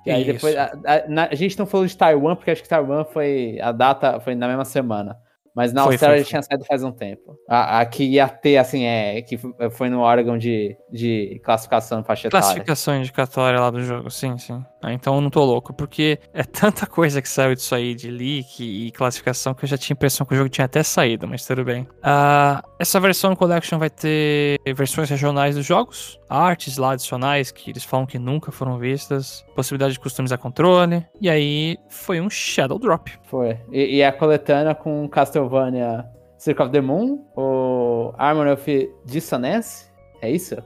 E aí Isso. depois. A, a- a gente não falou de Taiwan, porque acho que Taiwan foi. A data foi na mesma semana. Mas na Foi, Austrália foi, já tinha saído faz um tempo. A, a que ia ter, assim, é. Que foi no órgão de, de classificação faixa etária. Classificação indicatória lá do jogo, sim, sim. Ah, então eu não tô louco, porque é tanta coisa que saiu disso aí de leak e classificação que eu já tinha a impressão que o jogo tinha até saído, mas tudo bem. Ah, essa versão Collection vai ter versões regionais dos jogos, artes lá adicionais que eles falam que nunca foram vistas, possibilidade de customizar controle, e aí foi um Shadow Drop. Foi. E, e a coletânea com Castlevania Circle of the Moon, o Harmony of Dissonance. É isso?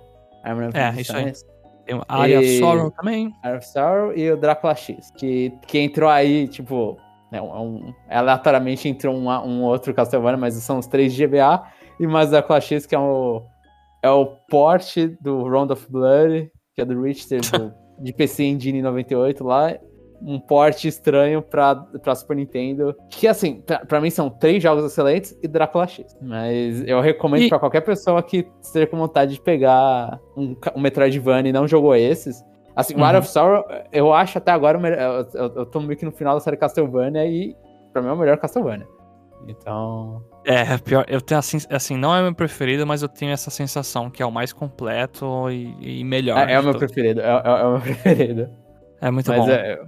Harmony of É, isso aí. Tem o Area of Sorrow também. Eye of Sorrow e o Drácula X. Que, que entrou aí, tipo, né, um, aleatoriamente entrou um, um outro Castlevania, mas são os três GBA. E mais o Drácula X, que é o, é o porte do Round of Blood, que é do Richter, do, de PC Engine 98 lá. Um porte estranho pra, pra Super Nintendo. Que, assim, pra, pra mim são três jogos excelentes e Drácula X. Mas eu recomendo E- pra qualquer pessoa que esteja com vontade de pegar um, um Metroidvania e não jogou esses. Assim, o Uhum. Art of Sorrow, eu acho até agora, o melhor- eu, eu, eu tô meio que no final da série Castlevania e pra mim é o melhor Castlevania. Então. É, pior, eu tenho assim, assim, não é meu preferido, mas eu tenho essa sensação que é o mais completo e, e melhor. É, é o meu preferido. É, é- é o meu preferido. É muito Mas bom. é, é-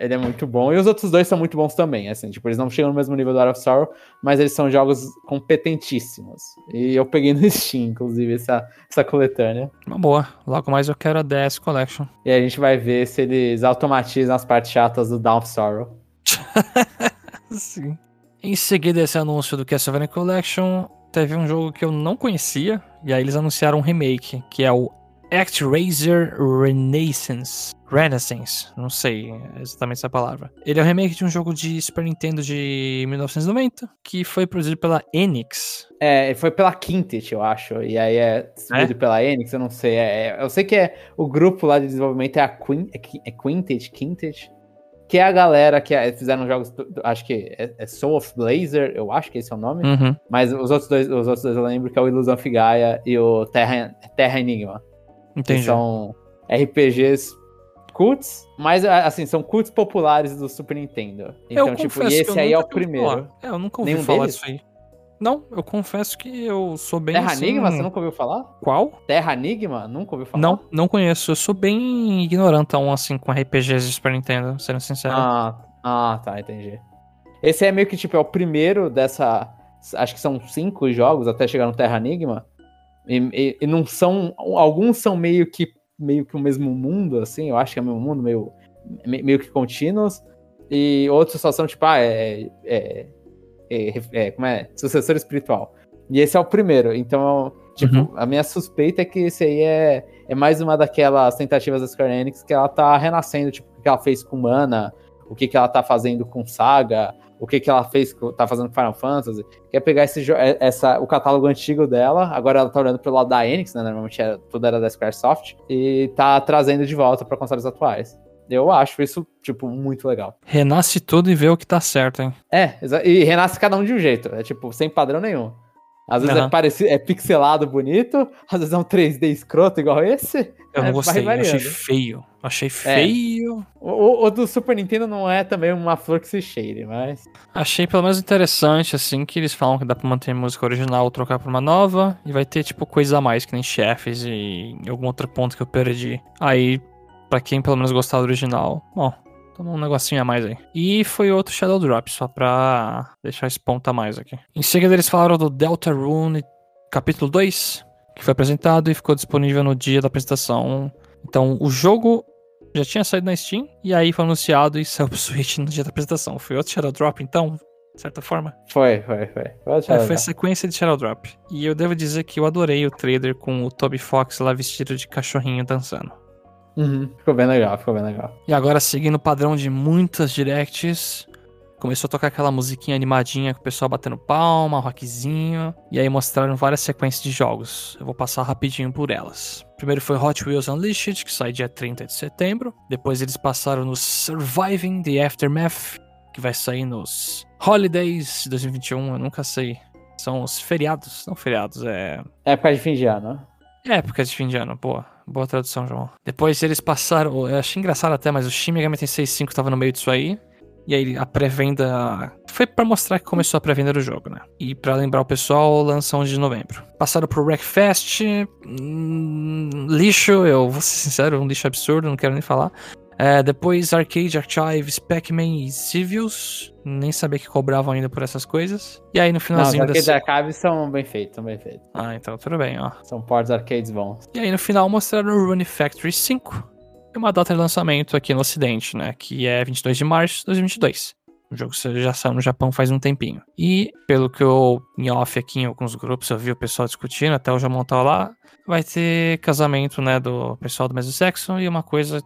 ele é muito bom. E os outros dois são muito bons também. Assim, tipo, eles não chegam no mesmo nível do Art of Sorrow, mas eles são jogos competentíssimos. E eu peguei no Steam, inclusive, essa, essa coletânea. Uma boa. Logo mais eu quero a DS Collection. E a gente vai ver se eles automatizam as partes chatas do Down of Sorrow. Sim. Em seguida, esse anúncio do Castlevania Collection, teve um jogo que eu não conhecia, e aí eles anunciaram um remake, que é o ActRaiser Renaissance. Renaissance, não sei exatamente essa palavra. Ele é o remake de um jogo de Super Nintendo de 1990, que foi produzido pela Enix. É, foi pela Quintet, eu acho. E aí é distribuído pela Enix, eu não sei. É, é- eu sei que é o grupo lá de desenvolvimento é a Quin, é, é Quintet, Quintet. Que é a galera que é- fizeram jogos, acho que é, é Soul of Blazer, eu acho que esse é o nome. Uhum. Mas os outros dois, os outros dois eu lembro que é o Illusion of Gaia e o Terra, Terra Enigma. Que Entendi. são RPGs cults, mas assim, são cults populares do Super Nintendo. Então, eu tipo, e que esse aí é o primeiro. É, eu nunca ouvi Nenhum falar deles? disso aí. Não, eu confesso que eu sou bem Terra assim... Enigma, você nunca ouviu falar? Qual? Terra Enigma? Nunca ouviu falar? Não, não conheço. Eu sou bem ignorantão, assim, com RPGs de Super Nintendo, sendo sincero. Ah, ah, tá, entendi. Esse é meio que, tipo, é o primeiro dessa... Acho que são cinco jogos até chegar no Terra Enigma. E, e- e não são... Alguns são meio que, meio que o mesmo mundo, assim. Eu acho que é o mesmo mundo, meio, me- meio que contínuos. E outros só são, tipo, ah, é... é, é- é- como é? Sucessor espiritual. E esse é o primeiro. Então, tipo, Uhum. a minha suspeita é que esse aí é, é mais uma daquelas tentativas da Square Enix que ela tá renascendo, tipo, o que ela fez com Mana, o que, que ela tá fazendo com Saga, o que, que ela fez, com- tá fazendo com Final Fantasy. Quer pegar esse, é- essa, o catálogo antigo dela, agora ela tá olhando pelo lado da Enix, né? Normalmente era, tudo era da Squaresoft, e tá trazendo de volta pra consoles atuais. Eu acho isso, tipo, muito legal. Renasce tudo e vê o que tá certo, hein? É, e renasce cada um de um jeito. É tipo, sem padrão nenhum. Às vezes Aham. é, parecido, é pixelado bonito, às vezes é um 3D escroto igual esse. Eu não É, gostei, achei feio. Achei feio. O, o- o do Super Nintendo não é também uma flor que se cheire, mas. Achei pelo menos interessante, assim, que eles falam que dá pra manter a música original ou trocar pra uma nova. E vai ter, tipo, coisa a mais, que nem chefes e algum outro ponto que eu perdi. Aí, pra quem pelo menos gostar do original, bom, toma um negocinho a mais aí. E foi outro Shadow Drop, só pra deixar esse ponto a mais aqui. Em seguida eles falaram do Deltarune capítulo 2, que foi apresentado e ficou disponível no dia da apresentação. Então, o jogo já tinha saído na Steam, e aí foi anunciado e saiu pro Switch no dia da apresentação. Foi outro Shadow Drop, então? de certa forma. Foi, foi, foi. Foi, É, foi a sequência de Shadow Drop. E eu devo dizer que eu adorei o trailer com o Toby Fox lá vestido de cachorrinho dançando. Uhum. Ficou bem legal, ficou bem legal. E agora, seguindo o padrão de muitas directs, começou a tocar aquela musiquinha animadinha com o pessoal batendo palma, rockzinho. E aí mostraram várias sequências de jogos. Eu vou passar rapidinho por elas. Primeiro foi Hot Wheels Unleashed, que sai dia 30 de setembro. Depois eles passaram no Surviving the Aftermath, que vai sair nos Holidays de 2021, eu nunca sei. São os feriados, não feriados, é Época de fim de ano. época de fim de ano, boa. Boa tradução, João. Depois eles passaram. Eu achei engraçado até, mas o Shin Megami Tensei 5 tava no meio disso aí. E aí a pré-venda. Foi pra mostrar que começou a pré-venda do jogo, né? E pra lembrar o pessoal, lança 11 de novembro. Passaram pro Wreckfest. hum, lixo, eu vou ser sincero, um lixo absurdo, não quero nem falar. É, depois Arcade Archives, Pac-Man e Civios. Nem sabia que cobravam ainda por essas coisas. E aí no Não, os finalzinho dessa. archives são bem feitos, são bem feitos. Ah, então tudo bem, ó. São portos arcades bons. E aí no final mostraram o Rune Factory 5. E uma data de lançamento aqui no ocidente, né? Que é 22 de março de 2022. O jogo já saiu no Japão faz um tempinho. E pelo que eu, em off aqui em alguns grupos, eu vi o pessoal discutindo, até o Jamon tá lá, vai ter casamento, né, do pessoal do mesmo sexo e uma coisa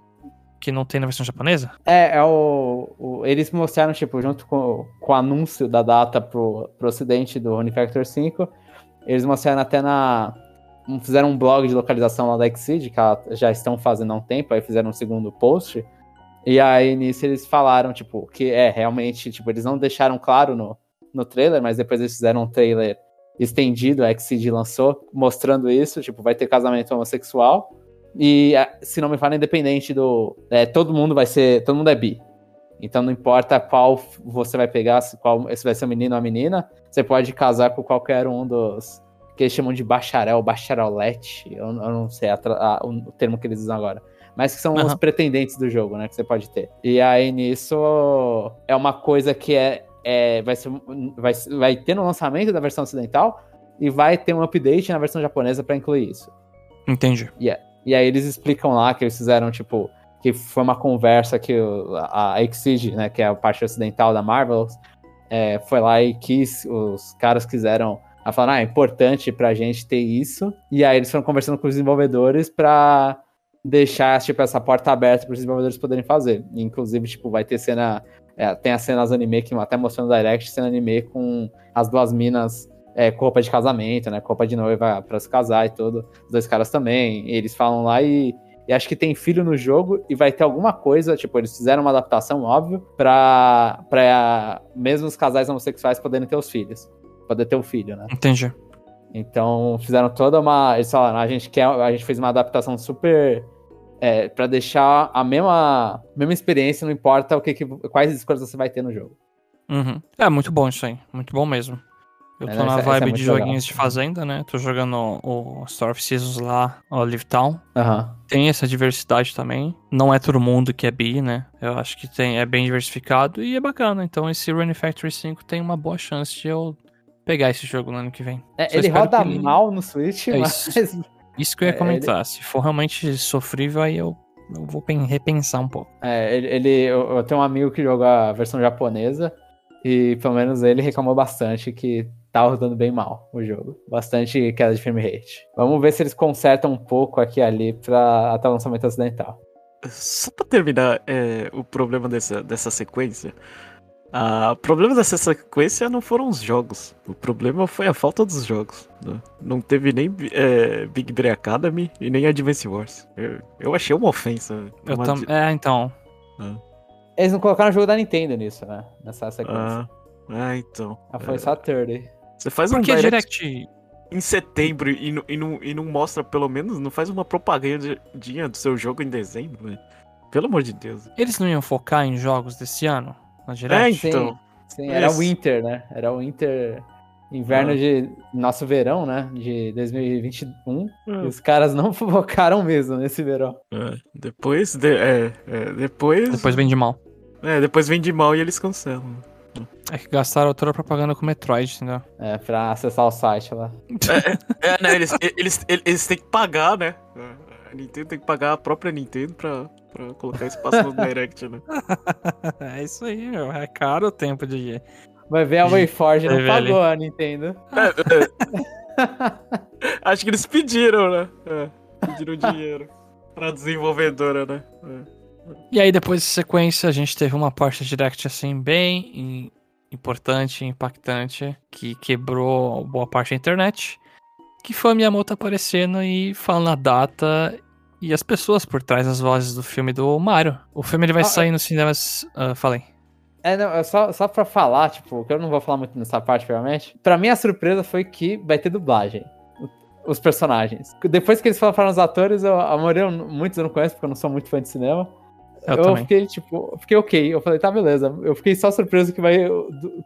que não tem na versão japonesa. É, é o, o- Eles mostraram, tipo, junto com, com o anúncio da data pro, pro ocidente do Rune Factor 5, eles mostraram até na. Fizeram um blog de localização lá da Exceed, que já estão fazendo há um tempo, aí fizeram um segundo post. E aí nisso eles falaram, tipo, que é realmente, tipo, eles não deixaram claro no, no trailer, mas depois eles fizeram um trailer estendido, a Exceed lançou, mostrando isso, tipo, vai ter casamento homossexual. E, se não me falo, independente do. é, todo mundo vai ser. Todo mundo é bi. Então não importa qual você vai pegar, se, qual, se vai ser um menino ou uma menina, você pode casar com qualquer um dos. que eles chamam de bacharel, bacharelete. Eu, eu não sei a a- o, termo que eles usam agora. Mas que são os Aham. pretendentes do jogo, né? Que você pode ter. E aí nisso é uma coisa que é. é vai, ser, vai, vai ter no lançamento da versão ocidental e vai ter um update na versão japonesa para incluir isso. Entendi. E aí eles explicam lá que eles fizeram, tipo, que foi uma conversa que a, Exige, né, que é a parte ocidental da Marvel, é, foi lá e quis, os caras quiseram, a falar, ah, é importante pra gente ter isso. E aí eles foram conversando com os desenvolvedores pra deixar, tipo, essa porta aberta para os desenvolvedores poderem fazer. Inclusive, tipo, vai ter cena, é, tem as cenas anime que até mostrando no Direct, cena anime com as duas minas é, roupa de casamento, né? Roupa de noiva pra se casar e tudo. Os dois caras também. E eles falam lá e, e acho que tem filho no jogo e vai ter alguma coisa, tipo, eles fizeram uma adaptação, óbvio, pra, pra mesmo os casais homossexuais poderem ter os filhos. Poder ter um filho, né? Entendi. Então fizeram toda uma. Eles falaram, a gente quer. A gente fez uma adaptação super. É, para deixar a mesma, mesma experiência, não importa o que, que- quais escolhas você vai ter no jogo. Uhum. É muito bom isso aí. Muito bom mesmo. Eu É, tô não, na isso é- isso é vibe de legal. joguinhos de fazenda, né? Tô jogando o Store of Seasons lá, Olive Town. Aham. Tem essa diversidade também. Não é todo mundo que é bi, né? Eu acho que tem, é bem diversificado e é bacana. Então esse Rune Factory 5 tem uma boa chance de eu pegar esse jogo no ano que vem. É, ele roda que ele- mal no Switch, É mas. Isso que eu ia É, comentar. Se for realmente sofrível, aí eu, eu vou pen- repensar um pouco. É, ele, ele- eu, eu tenho um amigo que joga a versão japonesa e pelo menos ele reclamou bastante que tá rodando bem mal o jogo. Bastante queda de frame rate. Vamos ver se eles consertam um pouco aqui e ali pra, até o lançamento ocidental. Só pra terminar é, o problema dessa, dessa sequência. ah, O problema dessa sequência não foram os jogos. O problema foi a falta dos jogos. né? Não teve nem é, Big Brain Academy e nem Advance Wars. Eu, eu achei uma ofensa. Eu uma tam... É, então. Eles não colocaram o jogo da Nintendo nisso, né? Nessa sequência. Ah, ah, então. Ah, foi É, só 30. Você faz um Porque direct, Direct. em setembro e, não- e, não, e não mostra, pelo menos, não faz uma propagandinha do seu jogo em dezembro, velho. Pelo amor de Deus. Eles não iam focar em jogos desse ano? Na É, Direct? então. Sim, era Isso. Winter, né? Era o Winter inverno Ah. de nosso verão, né? De 2021. E Ah, os caras não focaram mesmo nesse verão. é. Depois, de- é, é, depois, Depois vem de mal. é, depois vem de mal e eles cancelam. É que gastaram toda a propaganda com Metroid, entendeu? É, pra acessar o site lá. É, né, eles, eles, eles, eles têm que pagar, né? A Nintendo tem que pagar a própria Nintendo pra, pra colocar espaço no Direct, né? é isso aí, meu. É caro o tempo de Vai ver a Wayforge não pagou a Nintendo. Acho que eles pediram, né? É, pediram dinheiro pra desenvolvedora, né? É. E aí, depois de sequência, a gente teve uma parte direct assim, bem importante, impactante, que quebrou boa parte da internet. Que foi a Miyamoto aparecendo e falando a data e as pessoas por trás das vozes do filme do Mario. O filme ele vai Ah, sair nos cinemas. ah, falei. É, não, é só, só pra falar, tipo, que eu não vou falar muito nessa parte, provavelmente. Pra mim, a surpresa foi que vai ter dublagem. Os personagens. Depois que eles falaram os atores, eu, a maioria, muitos eu não conheço, porque eu não sou muito fã de cinema. Eu Eu, fiquei, tipo, fiquei ok. Eu falei, tá, beleza. Eu fiquei só surpreso que vai,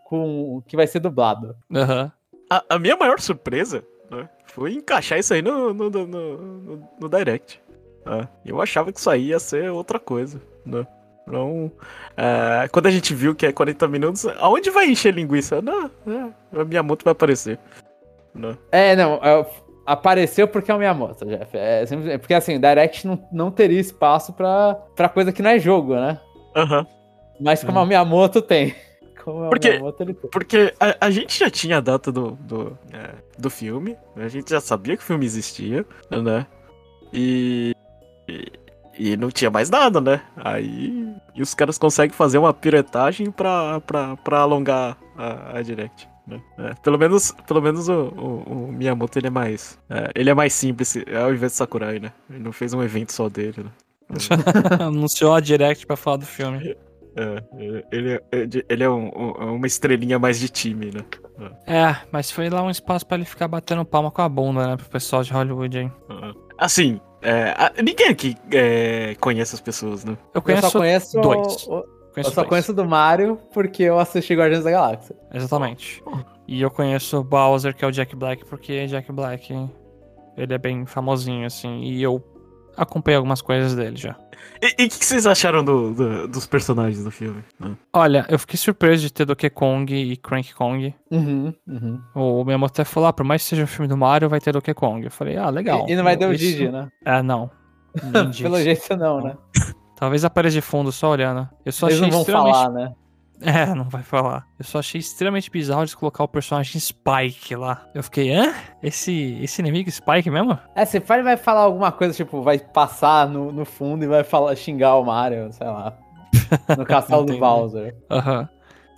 com, que vai ser dublado. Aham. A, a minha maior surpresa né, foi encaixar isso aí no, no, no, no- no Direct. né. Eu achava que isso aí ia ser outra coisa. Né? Não, é, quando a gente viu que é 40 minutos, aonde vai encher linguiça? Não, é, a minha moto vai aparecer. Né? É, não, é, apareceu porque é o Miyamoto, Jeff. É, é porque assim, Direct não, não teria espaço pra, pra coisa que não é jogo, né? Aham. Mas como é Hum. o Miyamoto tem. Como é o Porque- Miyamoto, ele tem. Porque a, a gente já tinha a data do, do, é, do filme, né? a gente já sabia que o filme existia, né? E, e, e não tinha mais nada, né? Aí e os caras conseguem fazer uma piretagem pra, pra, pra alongar a, a Direct. Né? É, pelo menos, pelo menos o, o, o Miyamoto ele é mais. é, ele é mais simples ao invés de Sakurai, né? Ele não fez um evento só dele, né? Anunciou a direct pra falar do filme. É, ele, é- ele é um- um- uma estrelinha mais de time, né? É, mas foi lá um espaço pra ele ficar batendo palma com a bunda, né? Pro pessoal de Hollywood aí. Assim, é, ninguém aqui é, conhece as pessoas, né? Eu Eu conheço. só conheço. dois. o- conheço eu só dois. conheço do Mario porque eu assisti Guardiões da Galáxia. Exatamente. E eu conheço o Bowser, que é o Jack Black, porque Jack Black, ele é bem famosinho, assim, e eu acompanhei algumas coisas dele já. E o que, que vocês acharam do- do- dos personagens do filme? Olha, eu fiquei surpreso de ter Donkey Kong e Crank Kong. Uhum, uhum. O meu até falou, ah, por mais que seja um filme do Mario, vai ter Donkey Kong. Eu falei, ah, legal. E, e não vai ter o Didi, né? Ah, não. Pelo jeito não, né? Talvez apareça de fundo só olhando. Eu só Eles achei não vão extremamente falar, né? É, não vai falar. Eu só achei extremamente bizarro eles colocar o personagem Spike lá. Eu fiquei, hã? Esse, esse inimigo Spike mesmo? É, se ele vai falar alguma coisa, tipo, vai passar no, no fundo e vai falar, xingar o Mario, sei lá. No castelo do. Bowser. Aham.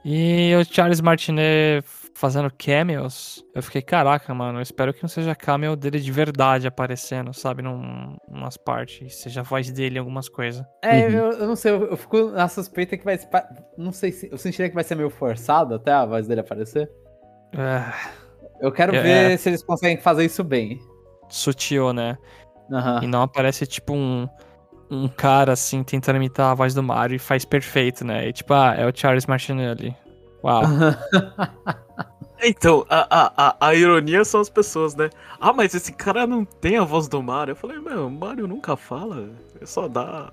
E o Charles Martinet fazendo cameos. Eu fiquei, caraca, mano, eu espero que não seja cameo dele de verdade aparecendo, sabe? Num, umas partes. Seja a voz dele em algumas coisas. É, Uhum. eu, eu não sei, eu, eu fico na suspeita que vai Não sei se. Eu sentiria que vai ser meio forçado até a voz dele aparecer. É, Eu quero É. ver se eles conseguem fazer isso bem. sutil, né? Aham. E não aparece tipo um. Um cara assim tentando imitar a voz do Mario e faz perfeito, né? E tipo, ah, é o Charles Martinet ali. Uau. Então, a, a, a, ironia são as pessoas, né? Ah, mas esse cara não tem a voz do Mario. Eu falei, meu, o Mario nunca fala. Ele só dá.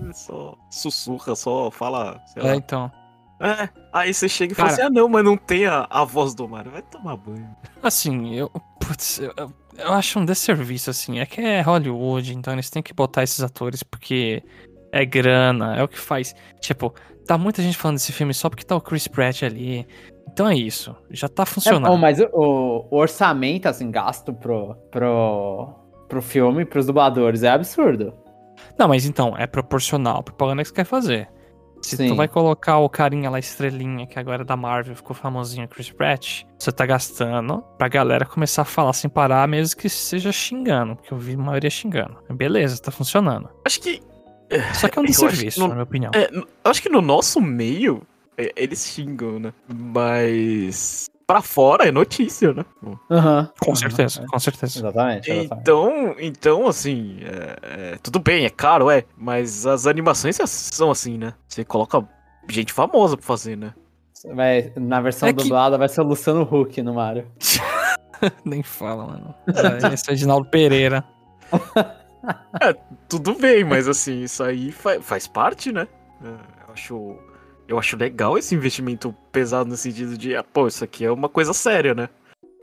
Ele só sussurra, só fala. É, lá. então. É, aí você chega e fala Cara- assim: ah, não, mas não tem a, a voz do Mario. Vai tomar banho. Assim, eu. Putz, eu- eu acho um desserviço, assim. É que é Hollywood, então eles têm que botar esses atores porque é grana, é o que faz. Tipo, tá muita gente falando desse filme só porque tá o Chris Pratt ali. Então é isso. Já tá É, funcionando. oh, mas o, o- orçamento, assim, gasto pro, pro, pro filme, pros dubladores, é absurdo. Não, mas então, é proporcional à propaganda que você quer fazer. Se Sim. tu vai colocar o carinha lá, estrelinha, que agora é da Marvel, ficou famosinho, Chris Pratt, você tá gastando pra galera começar a falar sem parar, mesmo que seja xingando, porque eu vi a maioria xingando. Beleza, tá funcionando. Acho que. Só que é um que desserviço, não- na minha opinião. É, acho que no nosso meio, é, eles xingam, né? Mas. Pra fora é notícia, né? Aham. Com certeza, com certeza. Exatamente, exatamente. Então, então assim, é- é, tudo bem, é caro, é, mas as animações são assim, né? Você coloca gente famosa pra fazer, né? Vai, na versão É que- dublada vai ser o Luciano Huck no Mario. Nem fala, mano. É, Esse é o Reginaldo Pereira. Tudo bem, mas assim, isso aí fa- faz parte, né? É, eu acho, eu acho legal esse investimento pesado no sentido de, ah, pô, isso aqui é uma coisa séria, né?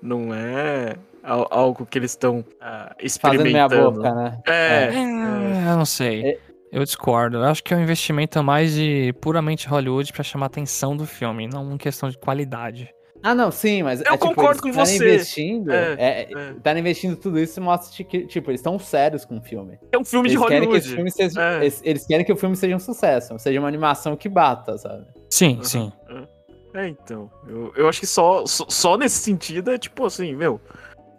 Não é al- algo que eles estão ah, Fazendo meia experimentando. boca, né? É, É, eu não sei. Eu discordo. Eu acho que é um investimento mais de puramente Hollywood pra chamar a atenção do filme, não uma questão de qualidade. Ah, não, sim, mas. Eu é, tipo, concordo eles com você. Investindo, É, é, é. Tá investindo tudo isso mostra que, tipo, eles estão sérios com o filme. É um filme Eles de querem, que Hollywood. filme seja, É. eles, eles querem que o filme seja um sucesso, seja uma animação que bata, sabe? Sim, Uhum. sim. É, então. Eu, eu acho que só, só, só nesse sentido é tipo assim, meu.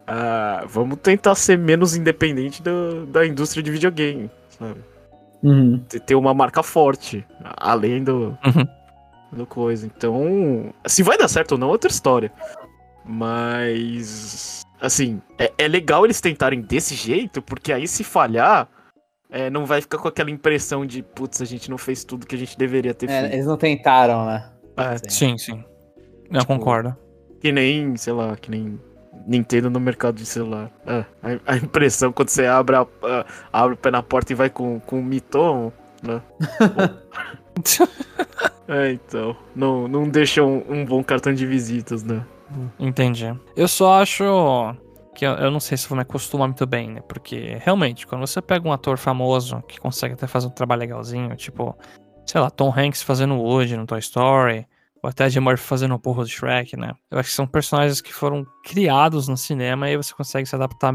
ah, vamos tentar ser menos independente do- da indústria de videogame, sabe? Ter- Ter uma marca forte, além do, Uhum. Do coisa. Então, se vai dar certo ou não é outra história. Mas, assim, é, é legal eles tentarem desse jeito, porque aí se falhar, é, não vai ficar com aquela impressão de, putz, a gente não fez tudo que a gente deveria ter É, feito. eles não tentaram, né? É, Sim, sim. Eu Tipo, concordo. Que nem, sei lá, que nem Nintendo no mercado de celular. É, a, a impressão quando você abre, a- a- abre o pé na porta e vai com, com o mitom, né? É, então. Não, não deixa um, um bom cartão de visitas, né? Entendi. Eu só acho que eu, eu não sei se vou me acostumar muito bem, né? Porque realmente, quando você pega um ator famoso que consegue até fazer um trabalho legalzinho, tipo, sei lá, Tom Hanks fazendo Woody no Toy Story, ou até Ed Murphy fazendo o porro do Shrek, né? Eu acho que são personagens que foram criados no cinema e você consegue se adaptar,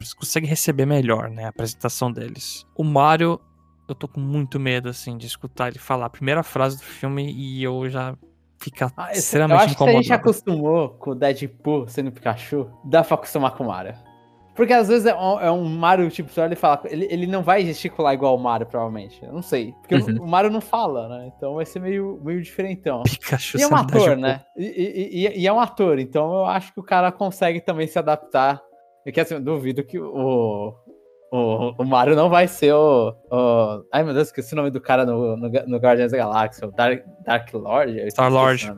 você consegue receber melhor, né? A apresentação deles. O Mario, eu tô com muito medo, assim, de escutar ele falar a primeira frase do filme e eu já ficar Ah, esse- eu extremamente acho que se a gente incomodado. acostumou com o Deadpool sendo Pikachu, dá pra acostumar com o Mario. Porque às vezes é um, é um Mario, tipo, você olha e fala, ele, ele não vai gesticular igual o Mario, provavelmente. Eu não sei. Porque o- Uhum. o Mario não fala, né? Então vai ser meio, meio diferentão. Pikachu E é um ator, né? E, e- e- é um ator, então eu acho que o cara consegue também se adaptar. Porque assim, eu duvido que o, o, o Mario não vai ser o, o- Ai meu Deus, esqueci o nome do cara no, no, no Guardians da Galáxia, o Dark, Dark Lord? Star-Lord.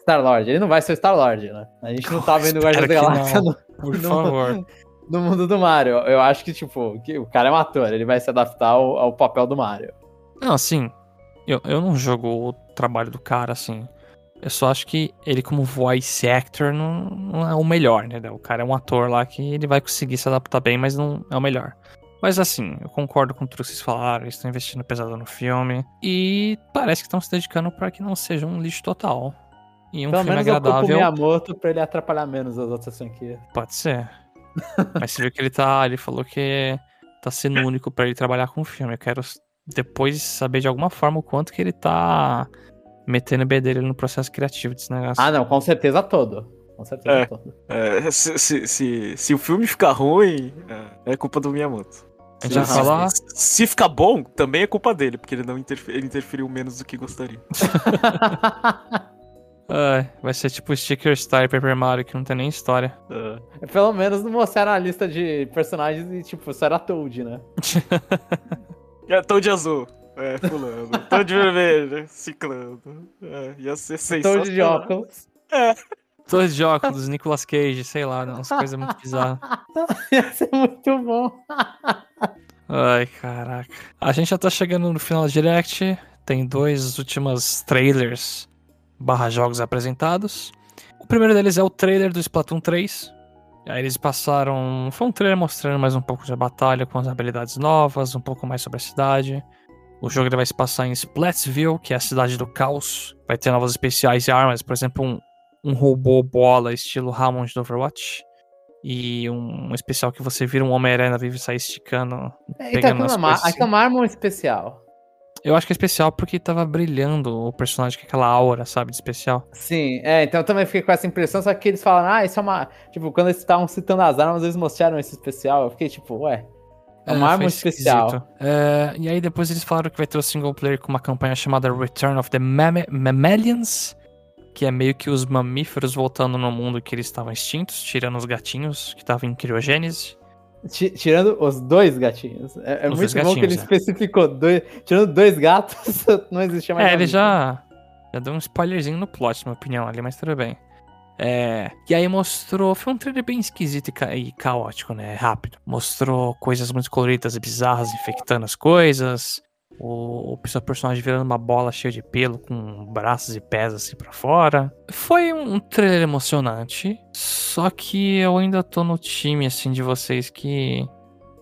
Star-Lord, ele não vai ser o Star-Lord, né? A gente não tá vendo o Guardians da Galáxia no, Por no- favor. no mundo do Mario. Eu acho que, tipo, que o cara é um ator, ele vai se adaptar ao, ao papel do Mario. Não, assim, eu, eu não jogo o trabalho do cara, assim. Eu só acho que ele, como voice actor, não, não é o melhor, né? O cara é um ator lá que ele vai conseguir se adaptar bem, mas não é o melhor. Mas assim, eu concordo com tudo que vocês falaram, eles estão investindo pesado no filme. E parece que estão se dedicando para que não seja um lixo total. E um Pelo filme menos eu culpo o agradável. Miyamoto pra ele atrapalhar menos as outras franquias. Pode ser. Mas você viu que ele tá. Ele falou que tá sendo único pra ele trabalhar com o filme. Eu quero depois saber de alguma forma o quanto que ele tá metendo o B dele no processo criativo desse negócio. Ah, não, com certeza todo. Com certeza É. todo. É, se, se, se, se o filme ficar ruim, é, é culpa do Miyamoto. A gente vai Se- falar. Se, ficar bom, também é culpa dele, porque ele não interfe- ele interferiu menos do que gostaria. Ai, vai ser tipo Sticker Star Paper Mario, que não tem nem história. É. Pelo menos não mostraram a lista de personagens e, tipo, só era Toad, né? É, Toad azul. É, fulano. Toad vermelho. Ciclano. É, ia ser sensacional. Toad de óculos. Todos de óculos, Nicolas Cage, sei lá, umas coisas muito bizarras. Ia ser muito bom. Ai, caraca. A gente já tá chegando no final da Direct. Tem dois últimos trailers barra jogos apresentados. O primeiro deles é o trailer do Splatoon 3. Aí eles passaram. Foi um trailer mostrando mais um pouco de batalha com as habilidades novas, um pouco mais sobre a cidade. O jogo vai se passar em Splatsville, que é a cidade do caos. Vai ter novos especiais e armas, por exemplo, um, um robô bola estilo Hammond do Overwatch. E um especial que você vira um Homem-Aranha vive sai esticando. Então, Pegando aqui as é aqui é uma arma especial. Eu acho que é especial porque tava brilhando o personagem com aquela aura, sabe, de especial. Sim, é, então eu também fiquei com essa impressão, só que eles falaram, ah, isso é uma. Tipo, quando eles estavam citando as armas, eles mostraram esse especial. Eu fiquei tipo, ué. É uma arma foi especial. É, e aí depois eles falaram que vai ter o single player com uma campanha chamada Return of the Mam- Mammalians, que é meio que os mamíferos voltando no mundo que eles estavam extintos, tirando os gatinhos que estavam em criogênese. Ti- Tirando os dois gatinhos. É, é muito bom que ele é. especificou. Dois, tirando dois gatos, não existia mais É, ele já, já deu um spoilerzinho no plot, na minha opinião, ali, mas tudo bem. É, e aí mostrou. Foi um trailer bem esquisito e, ca- e caótico, né? Rápido. Mostrou coisas muito coloridas e bizarras infectando as coisas. O, o seu personagem virando uma bola cheia de pelo com braços e pés assim pra fora. Foi um trailer emocionante. Só que eu ainda tô no time, assim, de vocês que.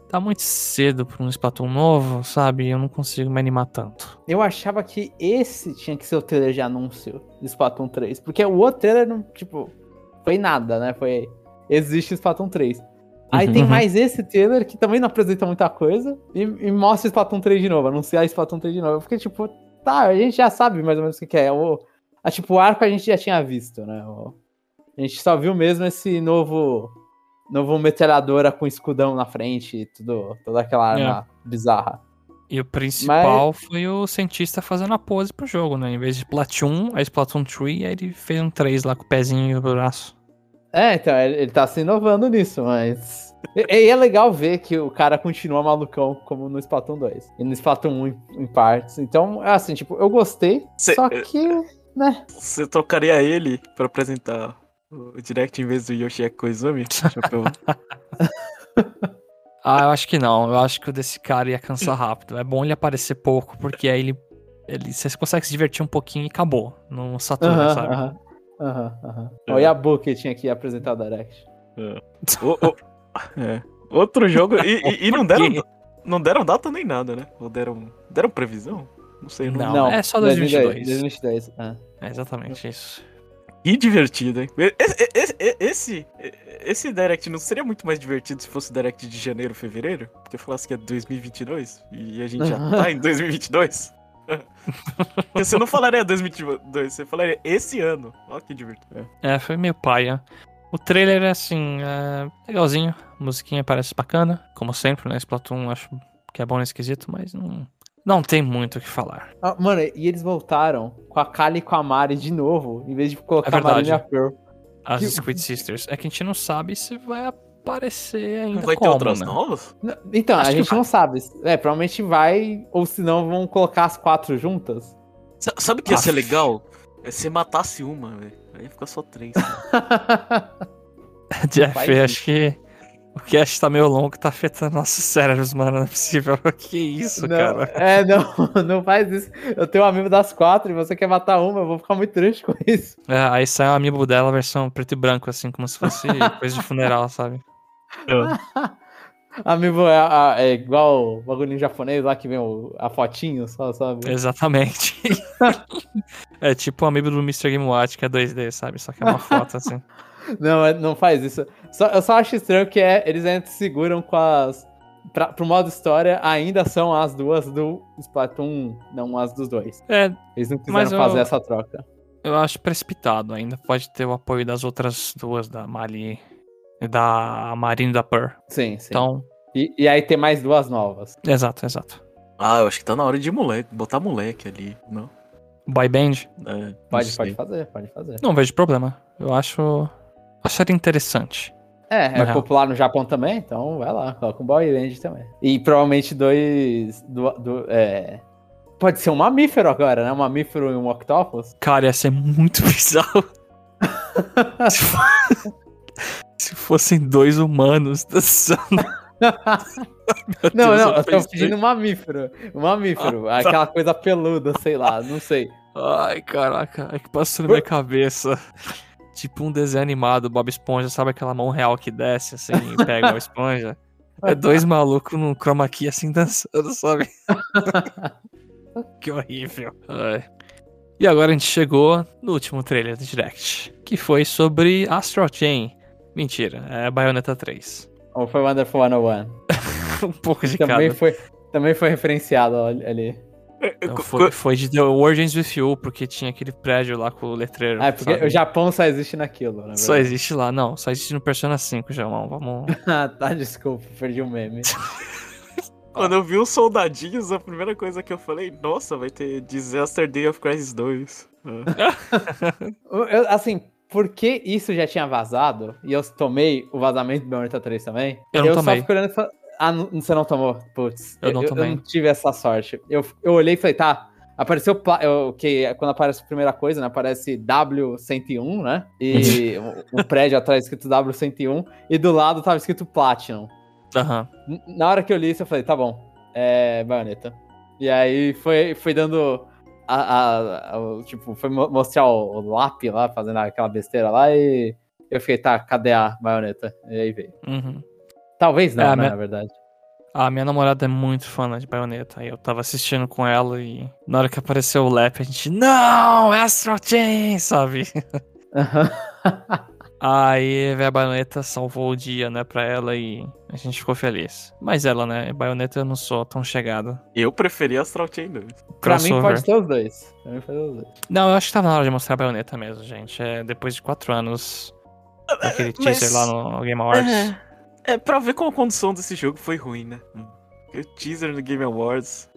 tá muito cedo pra um Splatoon novo, sabe? Eu não consigo me animar tanto. Eu achava que esse tinha que ser o trailer de anúncio de Splatoon 3. Porque o outro trailer, não, tipo, foi nada, né? Foi. Existe Splatoon 3. Aí Uhum. tem mais esse trailer que também não apresenta muita coisa. E, e mostra Splatoon 3 de novo, anunciar Splatoon 3 de novo. Eu fiquei tipo, tá, a gente já sabe mais ou menos o que, que é. O, a, tipo, o arco a gente já tinha visto, né? O- a gente só viu mesmo esse novo. Novo metralhadora com escudão na frente e tudo, toda aquela arma bizarra. E o principal foi o cientista fazendo a pose pro jogo, né? Em vez de Splatoon, a Splatoon 3, aí ele fez um 3 lá com o pezinho e o braço. É, então, ele, ele tá se inovando nisso, mas. E, e é legal ver que o cara continua malucão como no Splatoon 2. E no Splatoon 1 em, em partes. Então, é assim, tipo, eu gostei, Cê- só que, né? Você trocaria ele pra apresentar o Direct em vez do Yoshi Koizumi? Ah, eu acho que não. Eu acho que o desse cara ia cansar rápido. É bom ele aparecer pouco, porque aí ele. ele você consegue se divertir um pouquinho e acabou. No Saturno, Aham, sabe? Aham. Aham, aham. É. O Yabu que tinha que apresentar o Direct. O- o- é. Outro jogo. E, e- e não, deram, não deram data nem nada, né? Ou deram, deram previsão? Não sei. Não. Não, é só 2022. 2022. ah. É exatamente isso. Que divertido, hein? Esse, esse, esse, esse Direct não seria muito mais divertido se fosse o Direct de janeiro, fevereiro? Porque falasse que é 2022 e a gente já tá em 2022. Você não falaria 2022, você falaria esse ano. Olha que divertido. É, foi meio paia. O trailer é assim, é legalzinho. A musiquinha parece bacana, como sempre, né? Splatoon acho que é bom nesse quesito, mas não, não tem muito o que falar. Ah, mano, e eles voltaram com a Kali e com a Mari de novo, em vez de colocar É a Marina e a verdade. Pearl. As Que- Squid Sisters. É que a gente não sabe se vai aparecer ainda Não vai ter como, outras né? novas? Então, Acho a gente vai. não sabe. É, provavelmente vai, ou se não, vão colocar as quatro juntas. Sa- Sabe o que ia ser Aff. legal? É se matasse uma, velho. Aí ia ficar só três. Jeff, acho que o cast tá meio longo, tá afetando nossos cérebros, mano. Não é possível. Que isso, não, cara? É, não, não faz isso. Eu tenho um amigo das quatro e você quer matar uma, eu vou ficar muito triste com isso. É, aí sai o amiibo dela, versão preto e branco, assim, como se fosse coisa de funeral, sabe? Amigo é, é igual o bagulho japonês lá que vem o- a fotinho só, sabe? Exatamente. é tipo o amiibo do Mr. Game Watch, que é 2D, sabe? Só que é uma foto, assim. Não, não faz isso. Só- eu só acho estranho que é, eles ainda se seguram com as. Pra, pro modo história, ainda são as duas do Splatoon, não as dos dois. É, Eles não quiseram eu- fazer essa troca. eu acho precipitado ainda. Pode ter o apoio das outras duas, da Mali da Marine e da Pearl. Sim, sim. Então, E, e aí tem mais duas novas. exato, exato. Ah, eu acho que tá na hora de moleque, botar moleque ali, não? Boy Band, É, Pode, pode fazer, pode fazer. não vejo problema. Eu acho. Acharia interessante. É, é real. popular no Japão também, então vai lá, coloca um boy band também. E provavelmente dois. Do, do- é, pode ser um mamífero agora, né? Um mamífero e um octopus. Cara, ia ser muito bizarro. se, fo- se fossem dois humanos dançando. Meu Não, Deus, não, eu tô pedindo um mamífero. Um mamífero. Ah, tá. aquela coisa peluda, sei lá, não sei. Ai, caraca, é que passou na minha cabeça. Tipo um desenho animado, Bob Esponja, sabe aquela mão real que desce assim e pega a esponja? É dois malucos num chroma key assim dançando, sabe? que horrível. Ai. E agora a gente chegou no último trailer do Direct, que foi sobre Astral Chain. Mentira, é Bayonetta 3. Ou foi Wonderful 101. um pouco de Também cada. foi, também foi referenciado ali. Não, foi, foi de The Origins with You, porque tinha aquele prédio lá com o letreiro. Ah, é porque sabe? o Japão só existe naquilo, né? Só existe lá, não. Só existe no Persona 5, Jamão. Vamos. Ah, tá, desculpa, perdi o meme. Quando eu vi os soldadinhos, a primeira coisa que eu falei, nossa, vai ter Disaster Day of Crisis 2. Ah. Eu- assim, porque isso já tinha vazado, e eu tomei o vazamento do Bayonetta 3 também, Eu não só tomei. fico olhando e falo, ah, não- você não tomou? Putz, Eu não tomei. Eu não tive essa sorte. Eu, eu olhei e falei, tá, apareceu, eu, que quando aparece a primeira coisa, né, aparece W101, né, e um, um prédio atrás escrito W101, e do lado tava escrito Platinum. N- Na hora que eu li isso, eu falei, tá bom, é Bayonetta. E aí foi, foi dando. A, a- a- tipo, foi mo- mostrar o, o lápis lá, fazendo aquela besteira lá, e eu fiquei, tá, cadê a Bayonetta? E aí veio. Uhum. Talvez não, É, né, a minha- na verdade. Ah, minha namorada é muito fã de Bayonetta. Aí eu tava assistindo com ela e na hora que apareceu o Lap, a gente, não, Astral Chain, sabe? Aí a Bayonetta salvou o dia, né, pra ela e a gente ficou feliz. Mas ela, né, Bayonetta eu não sou tão chegado. Eu preferi Astral Chain 2. pra mim pode ser os dois. Pra mim pode ser os dois. Não, eu acho que tava na hora de mostrar a Bayonetta mesmo, gente. É depois de quatro anos, aquele Mas- teaser lá no Game Awards. É, é pra ver como a condução desse jogo foi ruim, né? O teaser no Game Awards.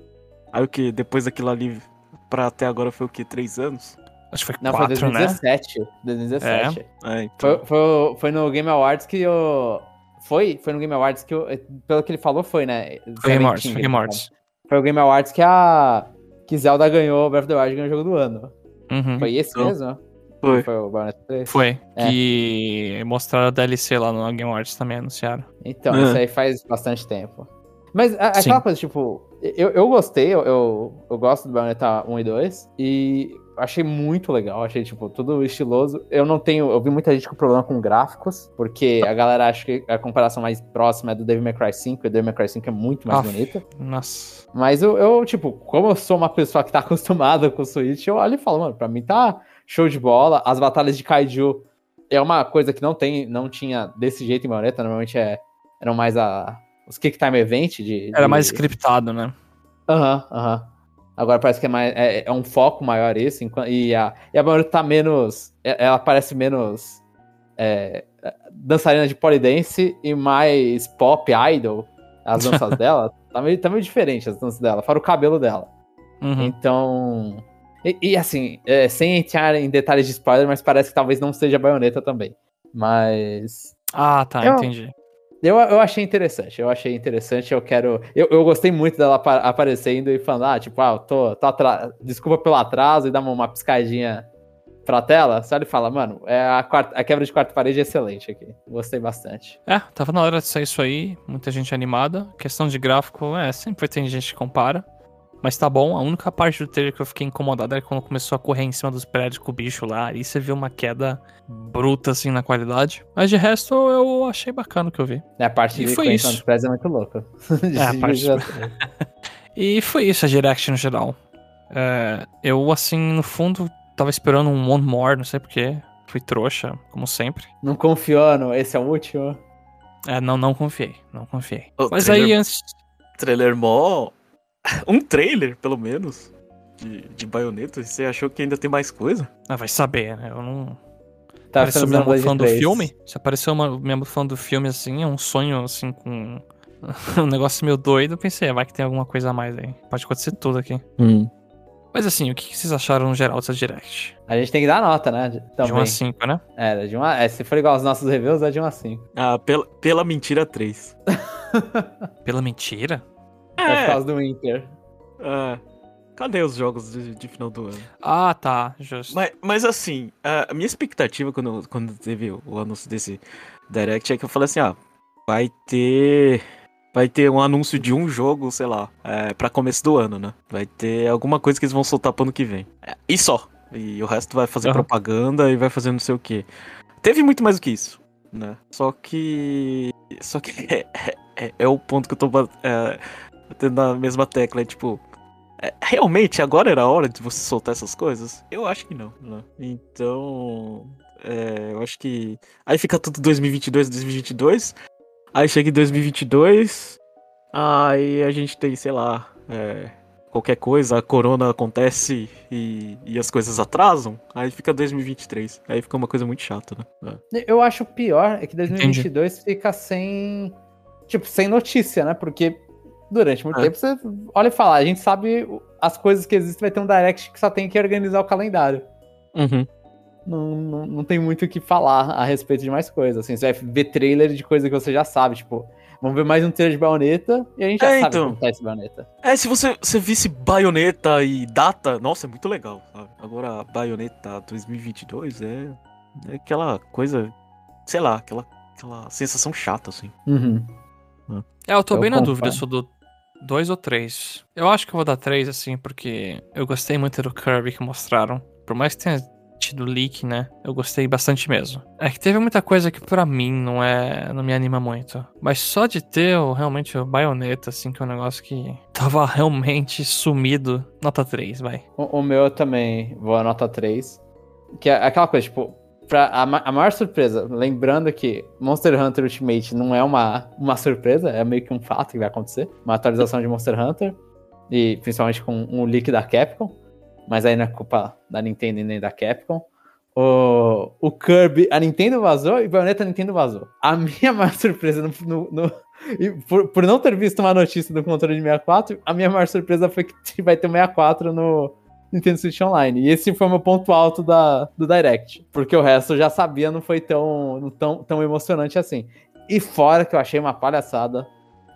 Aí o que? Depois daquilo ali, pra até agora foi o que? Três anos? Acho que foi Não, foi quatro, né? 2017. 2017. É, então. Foi, foi, foi no Game Awards que eu. Foi? Foi no Game Awards que eu. Pelo que ele falou, foi, né? Foi Game Awards, foi Game Awards. Foi o Game Awards que a. Que Zelda ganhou, Breath of the Wild ganhou o jogo do ano. Uhum. Foi esse Então, mesmo? Foi. Foi o Bayonetta 3? Foi. É. Que mostraram a DLC lá no Game Awards também, anunciaram. Então, É. isso aí faz bastante tempo. Mas a- Sim. aquela coisa, tipo, eu, eu gostei, eu, eu, eu gosto do Bayonetta 1 e 2, e achei muito legal, achei, tipo, tudo estiloso. Eu não tenho, eu vi muita gente com problema com gráficos, porque a galera acha que a comparação mais próxima é do Devil May Cry 5, e o Devil May Cry 5 é muito mais Aff. bonita. Nossa. Mas eu, eu, tipo, como eu sou uma pessoa que tá acostumada com o Switch, eu olho e falo, mano, pra mim tá show de bola. As batalhas de Kaiju é uma coisa que não tem, não tinha desse jeito em Bayonetta, normalmente é, eram mais a, os Kick Time Event de... Era de- mais scriptado, né? Aham, aham. Agora parece que é, mais, é, é um foco maior esse, e a, e a Bayonetta tá menos, ela parece menos é, dançarina de polidense e mais pop idol, as danças dela, tá meio, tá meio diferente as danças dela, fora o cabelo dela. Uhum. Então. E, e, assim, é, sem entrar em detalhes de spoiler, mas parece que talvez não seja a baioneta também. Mas. Ah, tá, Eu- entendi. Eu, eu achei interessante, eu achei interessante, eu quero. Eu, eu gostei muito dela apa- aparecendo e falando, ah, tipo, ah, tô, tô atra... desculpa pelo atraso e dá uma, uma piscadinha pra tela. Só ele fala, mano, é a, quarta- a quebra de quarta parede é excelente aqui. Gostei bastante. É, tava na hora de sair isso aí, muita gente animada. Questão de gráfico, é, sempre tem gente que compara. Mas tá bom, a única parte do trailer que eu fiquei incomodado era quando começou a correr em cima dos prédios com o bicho lá. Aí você viu uma queda bruta, assim, na qualidade. Mas de resto, eu achei bacana o que eu vi. É, a parte E de foi isso. dos prédios é muito louca. É, a parte- E foi isso, a Direct no geral. É, eu, assim, no fundo, tava esperando um One More, não sei porquê. Fui trouxa, como sempre. Não confiou no esse é o último. É, não, não confiei, não confiei. O Mas trailer- aí, antes... Trailer mó. Um trailer, pelo menos. De, de baioneta. Você achou que ainda tem mais coisa? Ah, vai saber, né? Eu não... Tá Apareceu Blade fã do 3. filme? Se apareceu uma, mesmo fã do filme, assim, é um sonho, assim, com... um negócio meio doido. Eu pensei, ah, vai que tem alguma coisa a mais aí. Pode acontecer tudo aqui. Mas assim, o que vocês acharam no geral dessa Direct? A gente tem que dar nota, né? De Também. 1 a 5, né? É, de uma, é, se for igual aos nossos reviews, é de 1 a 5. Ah, pela, pela mentira 3. Pela mentira? É por É, causa do Winter. ah, cadê os jogos de, de final do ano? Ah, tá, justo. Mas, mas assim, a minha expectativa quando, quando teve o, anúncio desse Direct é que eu falei assim, ah, vai ter. Vai ter um anúncio de um jogo, sei lá, é, pra começo do ano, né? Vai ter alguma coisa que eles vão soltar pro ano que vem. É, e só. E o resto vai fazer Aham. propaganda e vai fazer não sei o quê. Teve muito mais do que isso, né? Só que. Só que é, é- é o ponto que eu tô é, batendo na mesma tecla. É tipo. é, realmente agora era a hora de você soltar essas coisas? Eu acho que não, né? Então. é, eu acho que. Aí fica tudo 2022, 2022. Aí chega em 2022. Aí a gente tem, sei lá. é, qualquer coisa, a corona acontece e, e as coisas atrasam. Aí fica 2023. Aí fica uma coisa muito chata, né? É. Eu acho pior é que 2022 fica sem. Tipo, sem notícia, né? Porque durante muito É. tempo você olha e fala, a gente sabe as coisas que existem, vai ter um direct que só tem que organizar o calendário. Uhum. Não, não, não tem muito o que falar a respeito de mais coisas. Assim, você vai ver trailer de coisa que você já sabe, tipo, vamos ver mais um trailer de baioneta e a gente já É, sabe então. como tá esse baioneta. É, se você, você visse baioneta e data, nossa, é muito legal, sabe? Agora, a baioneta 2022 é, é aquela coisa, sei lá, aquela, aquela sensação chata, assim. Uhum. É, eu tô Eu bem na dúvida se eu dou 2 ou 3. Eu acho que eu vou dar 3, assim, porque eu gostei muito do Kirby que mostraram. Por mais que tenha parte do leak, né? Eu gostei bastante mesmo. É que teve muita coisa que pra mim não é. não me anima muito. Mas só de ter o, realmente o baioneta, assim, que é um negócio que tava realmente sumido. Nota 3, vai. O, o meu também vou a nota 3. Que é aquela coisa, tipo, pra, a, a maior surpresa, lembrando que Monster Hunter Ultimate não é uma, uma surpresa, é meio que um fato que vai acontecer. Uma atualização de Monster Hunter. E principalmente com um leak da Capcom. Mas aí não é culpa da Nintendo e nem da Capcom. O, o Kirby, a Nintendo vazou e o Bayonetta a Nintendo vazou. A minha maior surpresa no, no, no por, por, não ter visto uma notícia do controle de 64, a minha maior surpresa foi que vai ter 64 no Nintendo Switch Online. E esse foi o meu ponto alto da, do Direct. Porque o resto eu já sabia, não foi tão, tão, tão emocionante assim. E fora que eu achei uma palhaçada.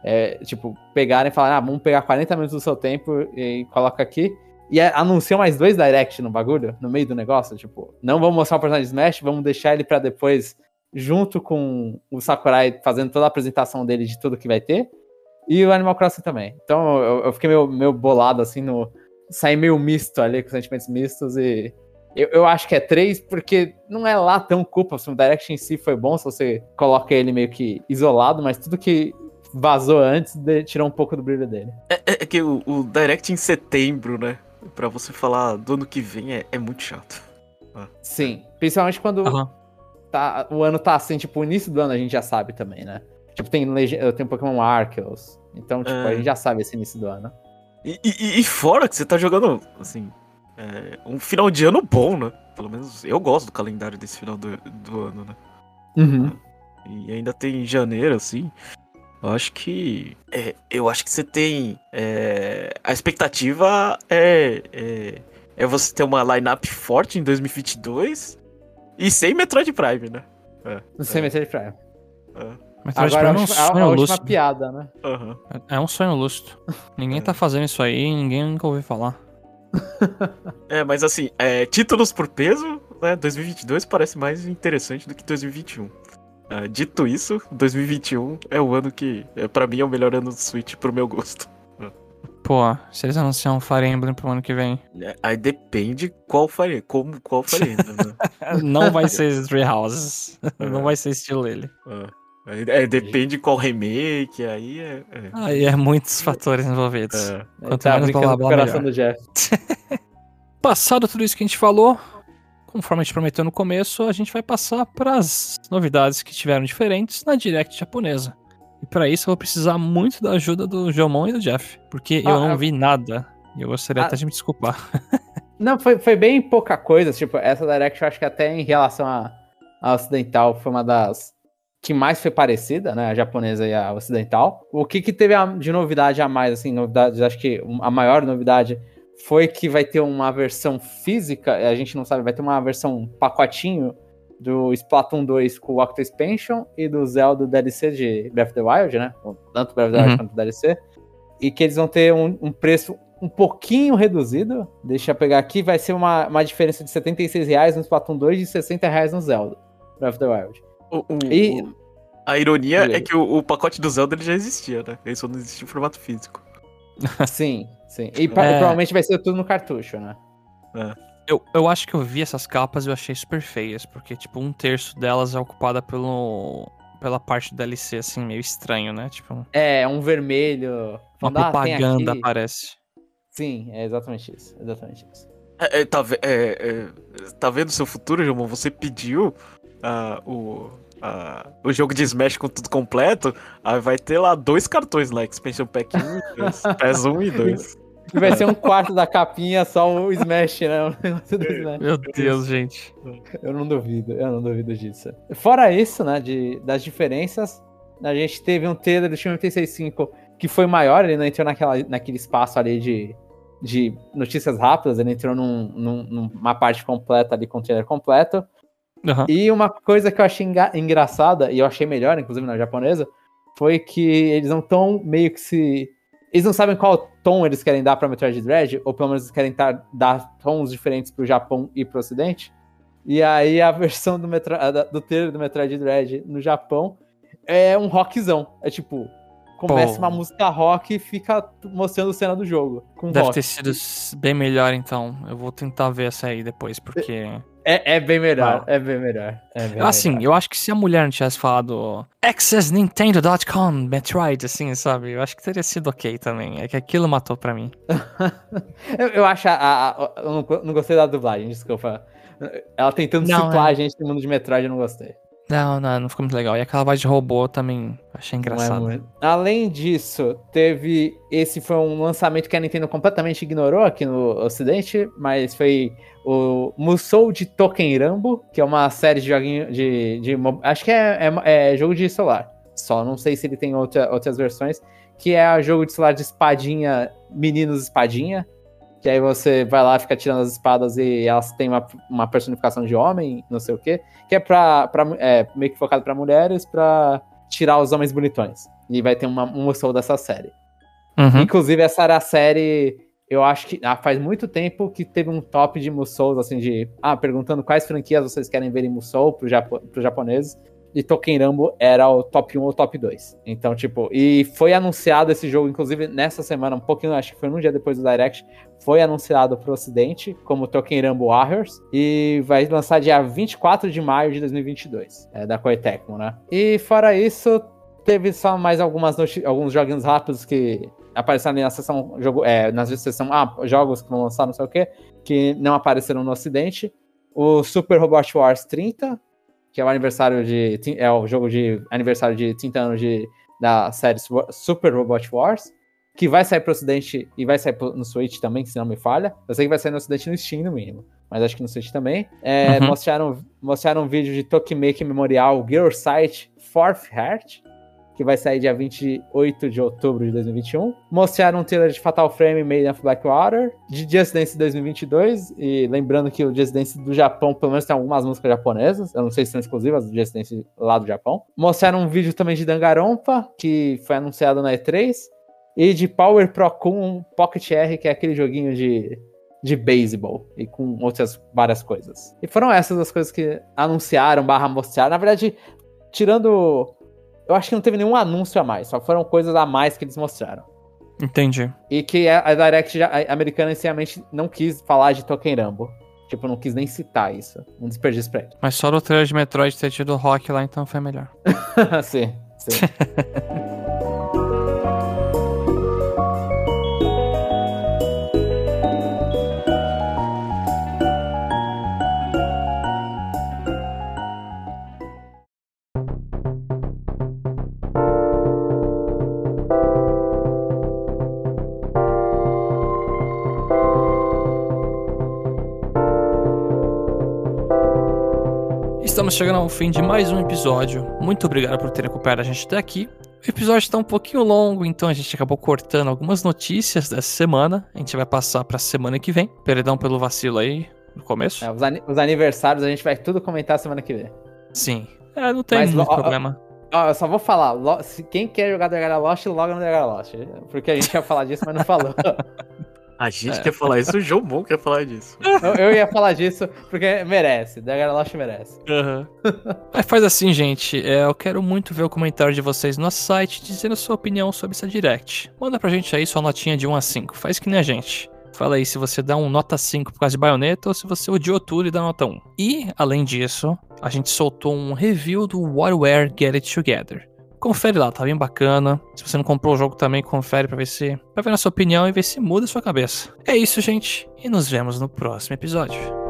É, tipo, pegarem e falarem, ah, vamos pegar 40 minutos do seu tempo e coloca aqui e anunciou mais dois direct no bagulho, no meio do negócio, tipo, não vamos mostrar o personagem Smash, vamos deixar ele para depois, junto com o Sakurai fazendo toda a apresentação dele de tudo que vai ter, e o Animal Crossing também. Então eu, eu fiquei meio, meio bolado, assim, no. Saí meio misto ali, com sentimentos mistos, e eu, eu acho que é três, porque não é lá tão culpa, o Direct em si foi bom, se você coloca ele meio que isolado, mas tudo que vazou antes de, tirou um pouco do brilho dele. É, é, é que o, o Direct em setembro, né? Pra você falar do ano que vem é, é muito chato. Ah. Sim, principalmente quando uhum. tá, o ano tá assim, tipo, o início do ano a gente já sabe também, né? Tipo, tem, tem Pokémon Arceus, então, tipo, é. a gente já sabe esse início do ano. E, e, e fora que você tá jogando, assim, é, um final de ano bom, né? Pelo menos eu gosto do calendário desse final do, do ano, né? Uhum. E ainda tem janeiro, assim. Eu acho que. É, eu acho que você tem. É, a expectativa é, é, é, você ter uma lineup forte em 2022 e sem Metroid Prime, né? É, sem é. Metroid Prime. É. Agora, é um sonho a, a última piada, né? Uhum. É um sonho lúcido. Ninguém tá fazendo isso aí, ninguém nunca ouviu falar. é, mas assim, é, títulos por peso, né? 2022 parece mais interessante do que 2021. Uh, dito isso, 2021 é o ano que, é, para mim, é o melhor ano do Switch pro meu gosto. Pô, se eles anunciam um Fire Emblem pro ano que vem. É, aí depende qual Fire como qual Fire Emblem. Né? Não vai ser Three Houses. Não vai ser estilo ele. É. é, depende qual remake, aí é. é. Aí é muitos fatores envolvidos. É. Quanto tá menos blá blá blá. Do Jeff. Passado tudo isso que a gente falou, conforme a gente prometeu no começo, a gente vai passar para as novidades que tiveram diferentes na Direct japonesa. E para isso eu vou precisar muito da ajuda do Jomon e do Jeff, porque ah, eu não vi nada. E eu gostaria ah, até de me desculpar. não, foi, foi bem pouca coisa. Tipo, essa Direct eu acho que até em relação a, a ocidental foi uma das que mais foi parecida, né? A japonesa e a ocidental. O que, que teve de novidade a mais, assim, novidades, acho que a maior novidade foi que vai ter uma versão física, a gente não sabe, vai ter uma versão pacotinho do Splatoon 2 com o Octo Expansion e do Zelda DLC de Breath of the Wild, né? Tanto Breath of the Wild uhum. quanto DLC. E que eles vão ter um, um, preço um pouquinho reduzido. Deixa eu pegar aqui, vai ser uma, uma diferença de 76 reais no Splatoon 2 e 60 reais no Zelda Breath of the Wild. O, o, e... O, a ironia é que o, pacote do Zelda ele já existia, né? Ele só não existia em formato físico. Sim, sim. E, é... provavelmente vai ser tudo no cartucho, né? É. Eu, eu acho que eu vi essas capas e eu achei super feias, porque, tipo, um terço delas é ocupada pelo, pela parte do DLC, assim, meio estranho, né? Tipo... É, um vermelho. Uma ah, propaganda, parece. Sim, é exatamente isso. Exatamente isso. É, é, tá, é, é, tá vendo seu futuro, João? Você pediu uh, o uh, o jogo de Smash com tudo completo, aí vai ter lá dois cartões lá, Expansion Pack 1 e 2, PES 1 e 2. E vai ser um quarto da capinha só o Smash, né? Smash. Meu Deus, gente. Eu não duvido, eu não duvido disso. Fora isso, né, de, das diferenças, a gente teve um trailer do Team 865 que foi maior, ele não entrou naquela, naquele espaço ali de, de notícias rápidas, ele entrou num, num, numa parte completa ali com o trailer completo. Uhum. E uma coisa que eu achei engraçada, e eu achei melhor, inclusive na japonesa, foi que eles não tão meio que se. Eles não sabem qual tom eles querem dar pra Metroid Dread, ou pelo menos eles querem tar, dar tons diferentes pro Japão e pro Ocidente. E aí a versão do, Metro, do trailer do Metroid Dread no Japão é um rockzão. É tipo, começa Pô. uma música rock e fica mostrando cena do jogo. Deve rock. ter sido bem melhor, então. Eu vou tentar ver essa aí depois, porque. É, é bem melhor, Ah. é bem melhor. É bem Assim, melhor. eu acho que se a mulher não tivesse falado accessnintendo.com, Metroid, assim, sabe? Eu acho que teria sido ok também. É que aquilo matou pra mim. Eu, eu acho a, a- a- Eu não, não gostei da dublagem, desculpa. Ela tentando Não, situar é. a gente no mundo de Metroid, eu não gostei. Não, não, não ficou muito legal. E aquela voz de robô também achei é engraçado. muito. Além disso, teve. Esse foi um lançamento que a Nintendo completamente ignorou aqui no Ocidente, mas foi o Musou de Tokenrambo, que é uma série de joguinho de. de acho que é, é- é jogo de celular. Só não sei se ele tem outra- outras versões. Que é o jogo de celular de espadinha, meninos espadinha. Que aí você vai lá, fica tirando as espadas e elas têm uma, uma personificação de homem, não sei o quê. Que é, pra, pra, é meio que focado pra mulheres, pra tirar os homens bonitões. E vai ter uma, um musou dessa série. Uhum. Inclusive, essa era a série. Eu acho que ah, faz muito tempo que teve um top de Musous, assim, de. Ah, perguntando quais franquias vocês querem ver em Musou pro, Japo, pros japoneses. E Tokenrambo era o top 1 ou top 2. Então, tipo, e foi anunciado esse jogo, inclusive nessa semana, um pouquinho, acho que foi um dia depois do Direct, foi anunciado pro ocidente como Tokenrambo Warriors. E vai lançar dia 24 de maio de 2022, é, da Koei Tecmo, né? E fora isso, teve só mais algumas alguns joguinhos rápidos que apareceram na seção jogo, é, na seção ah, jogos que vão lançar, não sei o que, que não apareceram no ocidente. O Super Robot Wars 30, que é o aniversário de é o jogo de aniversário de 30 anos de, da série Su- Super Robot Wars, que vai sair pro ocidente e vai sair pro- no Switch também, se não me falha. Eu sei que vai sair no ocidente no Steam no mínimo, mas acho que no Switch também. É, Uhum. mostraram, mostraram um vídeo de Tokimeki Memorial Girl Sight Fourth Heart, que vai sair dia 28 de outubro de 2021. Mostraram um trailer de Fatal Frame Made of Blackwater, de Just Dance 2022, e lembrando que o Just Dance do Japão, pelo menos tem algumas músicas japonesas, eu não sei se são exclusivas do Just Dance lá do Japão. Mostraram um vídeo também de Danganronpa, que foi anunciado na E3, e de Power Pro Kun Pocket R, que é aquele joguinho de de beisebol e com outras várias coisas. E foram essas as coisas que anunciaram, barra mostraram. Na verdade, tirando. Eu acho que não teve nenhum anúncio a mais, só foram coisas a mais que eles mostraram. Entendi. E que a Direct já- a americana inicialmente não quis falar de Tokenrambo. Tipo, não quis nem citar isso. Um desperdício pra ele. Mas só do trailer de Metroid ter tido rock lá, então foi melhor. sim, sim. Estamos chegando ao fim de mais um episódio. Muito obrigado por terem acompanhado a gente até aqui. O episódio está um pouquinho longo, então a gente acabou cortando algumas notícias dessa semana. A gente vai passar para a semana que vem. Perdão pelo vacilo aí no começo. É, os, ani- os aniversários a gente vai tudo comentar semana que vem. Sim. É, não tem Mas, muito ó, ó, problema. Ó, eu só vou falar, se quem quer jogar Dragara Lost, loga no Dragara Lost. Porque a gente ia falar disso, mas não falou. A gente quer falar isso, o João Mon quer falar disso. eu, eu ia falar disso porque merece, Dragara Lost merece. Mas faz assim, gente. é, eu quero muito ver o comentário de vocês no nosso site dizendo a sua opinião sobre essa direct. Manda pra gente aí sua notinha de 1 a 5. Faz que nem a gente. Fala aí se você dá um nota 5 por causa de baioneta ou se você odiou tudo e dá nota 1. E, além disso, a gente soltou um review do WarWare Get It Together. Confere lá, tá bem bacana. Se você não comprou o jogo também, confere pra ver se. pra ver na sua opinião e ver se muda a sua cabeça. É isso, gente, e nos vemos no próximo episódio.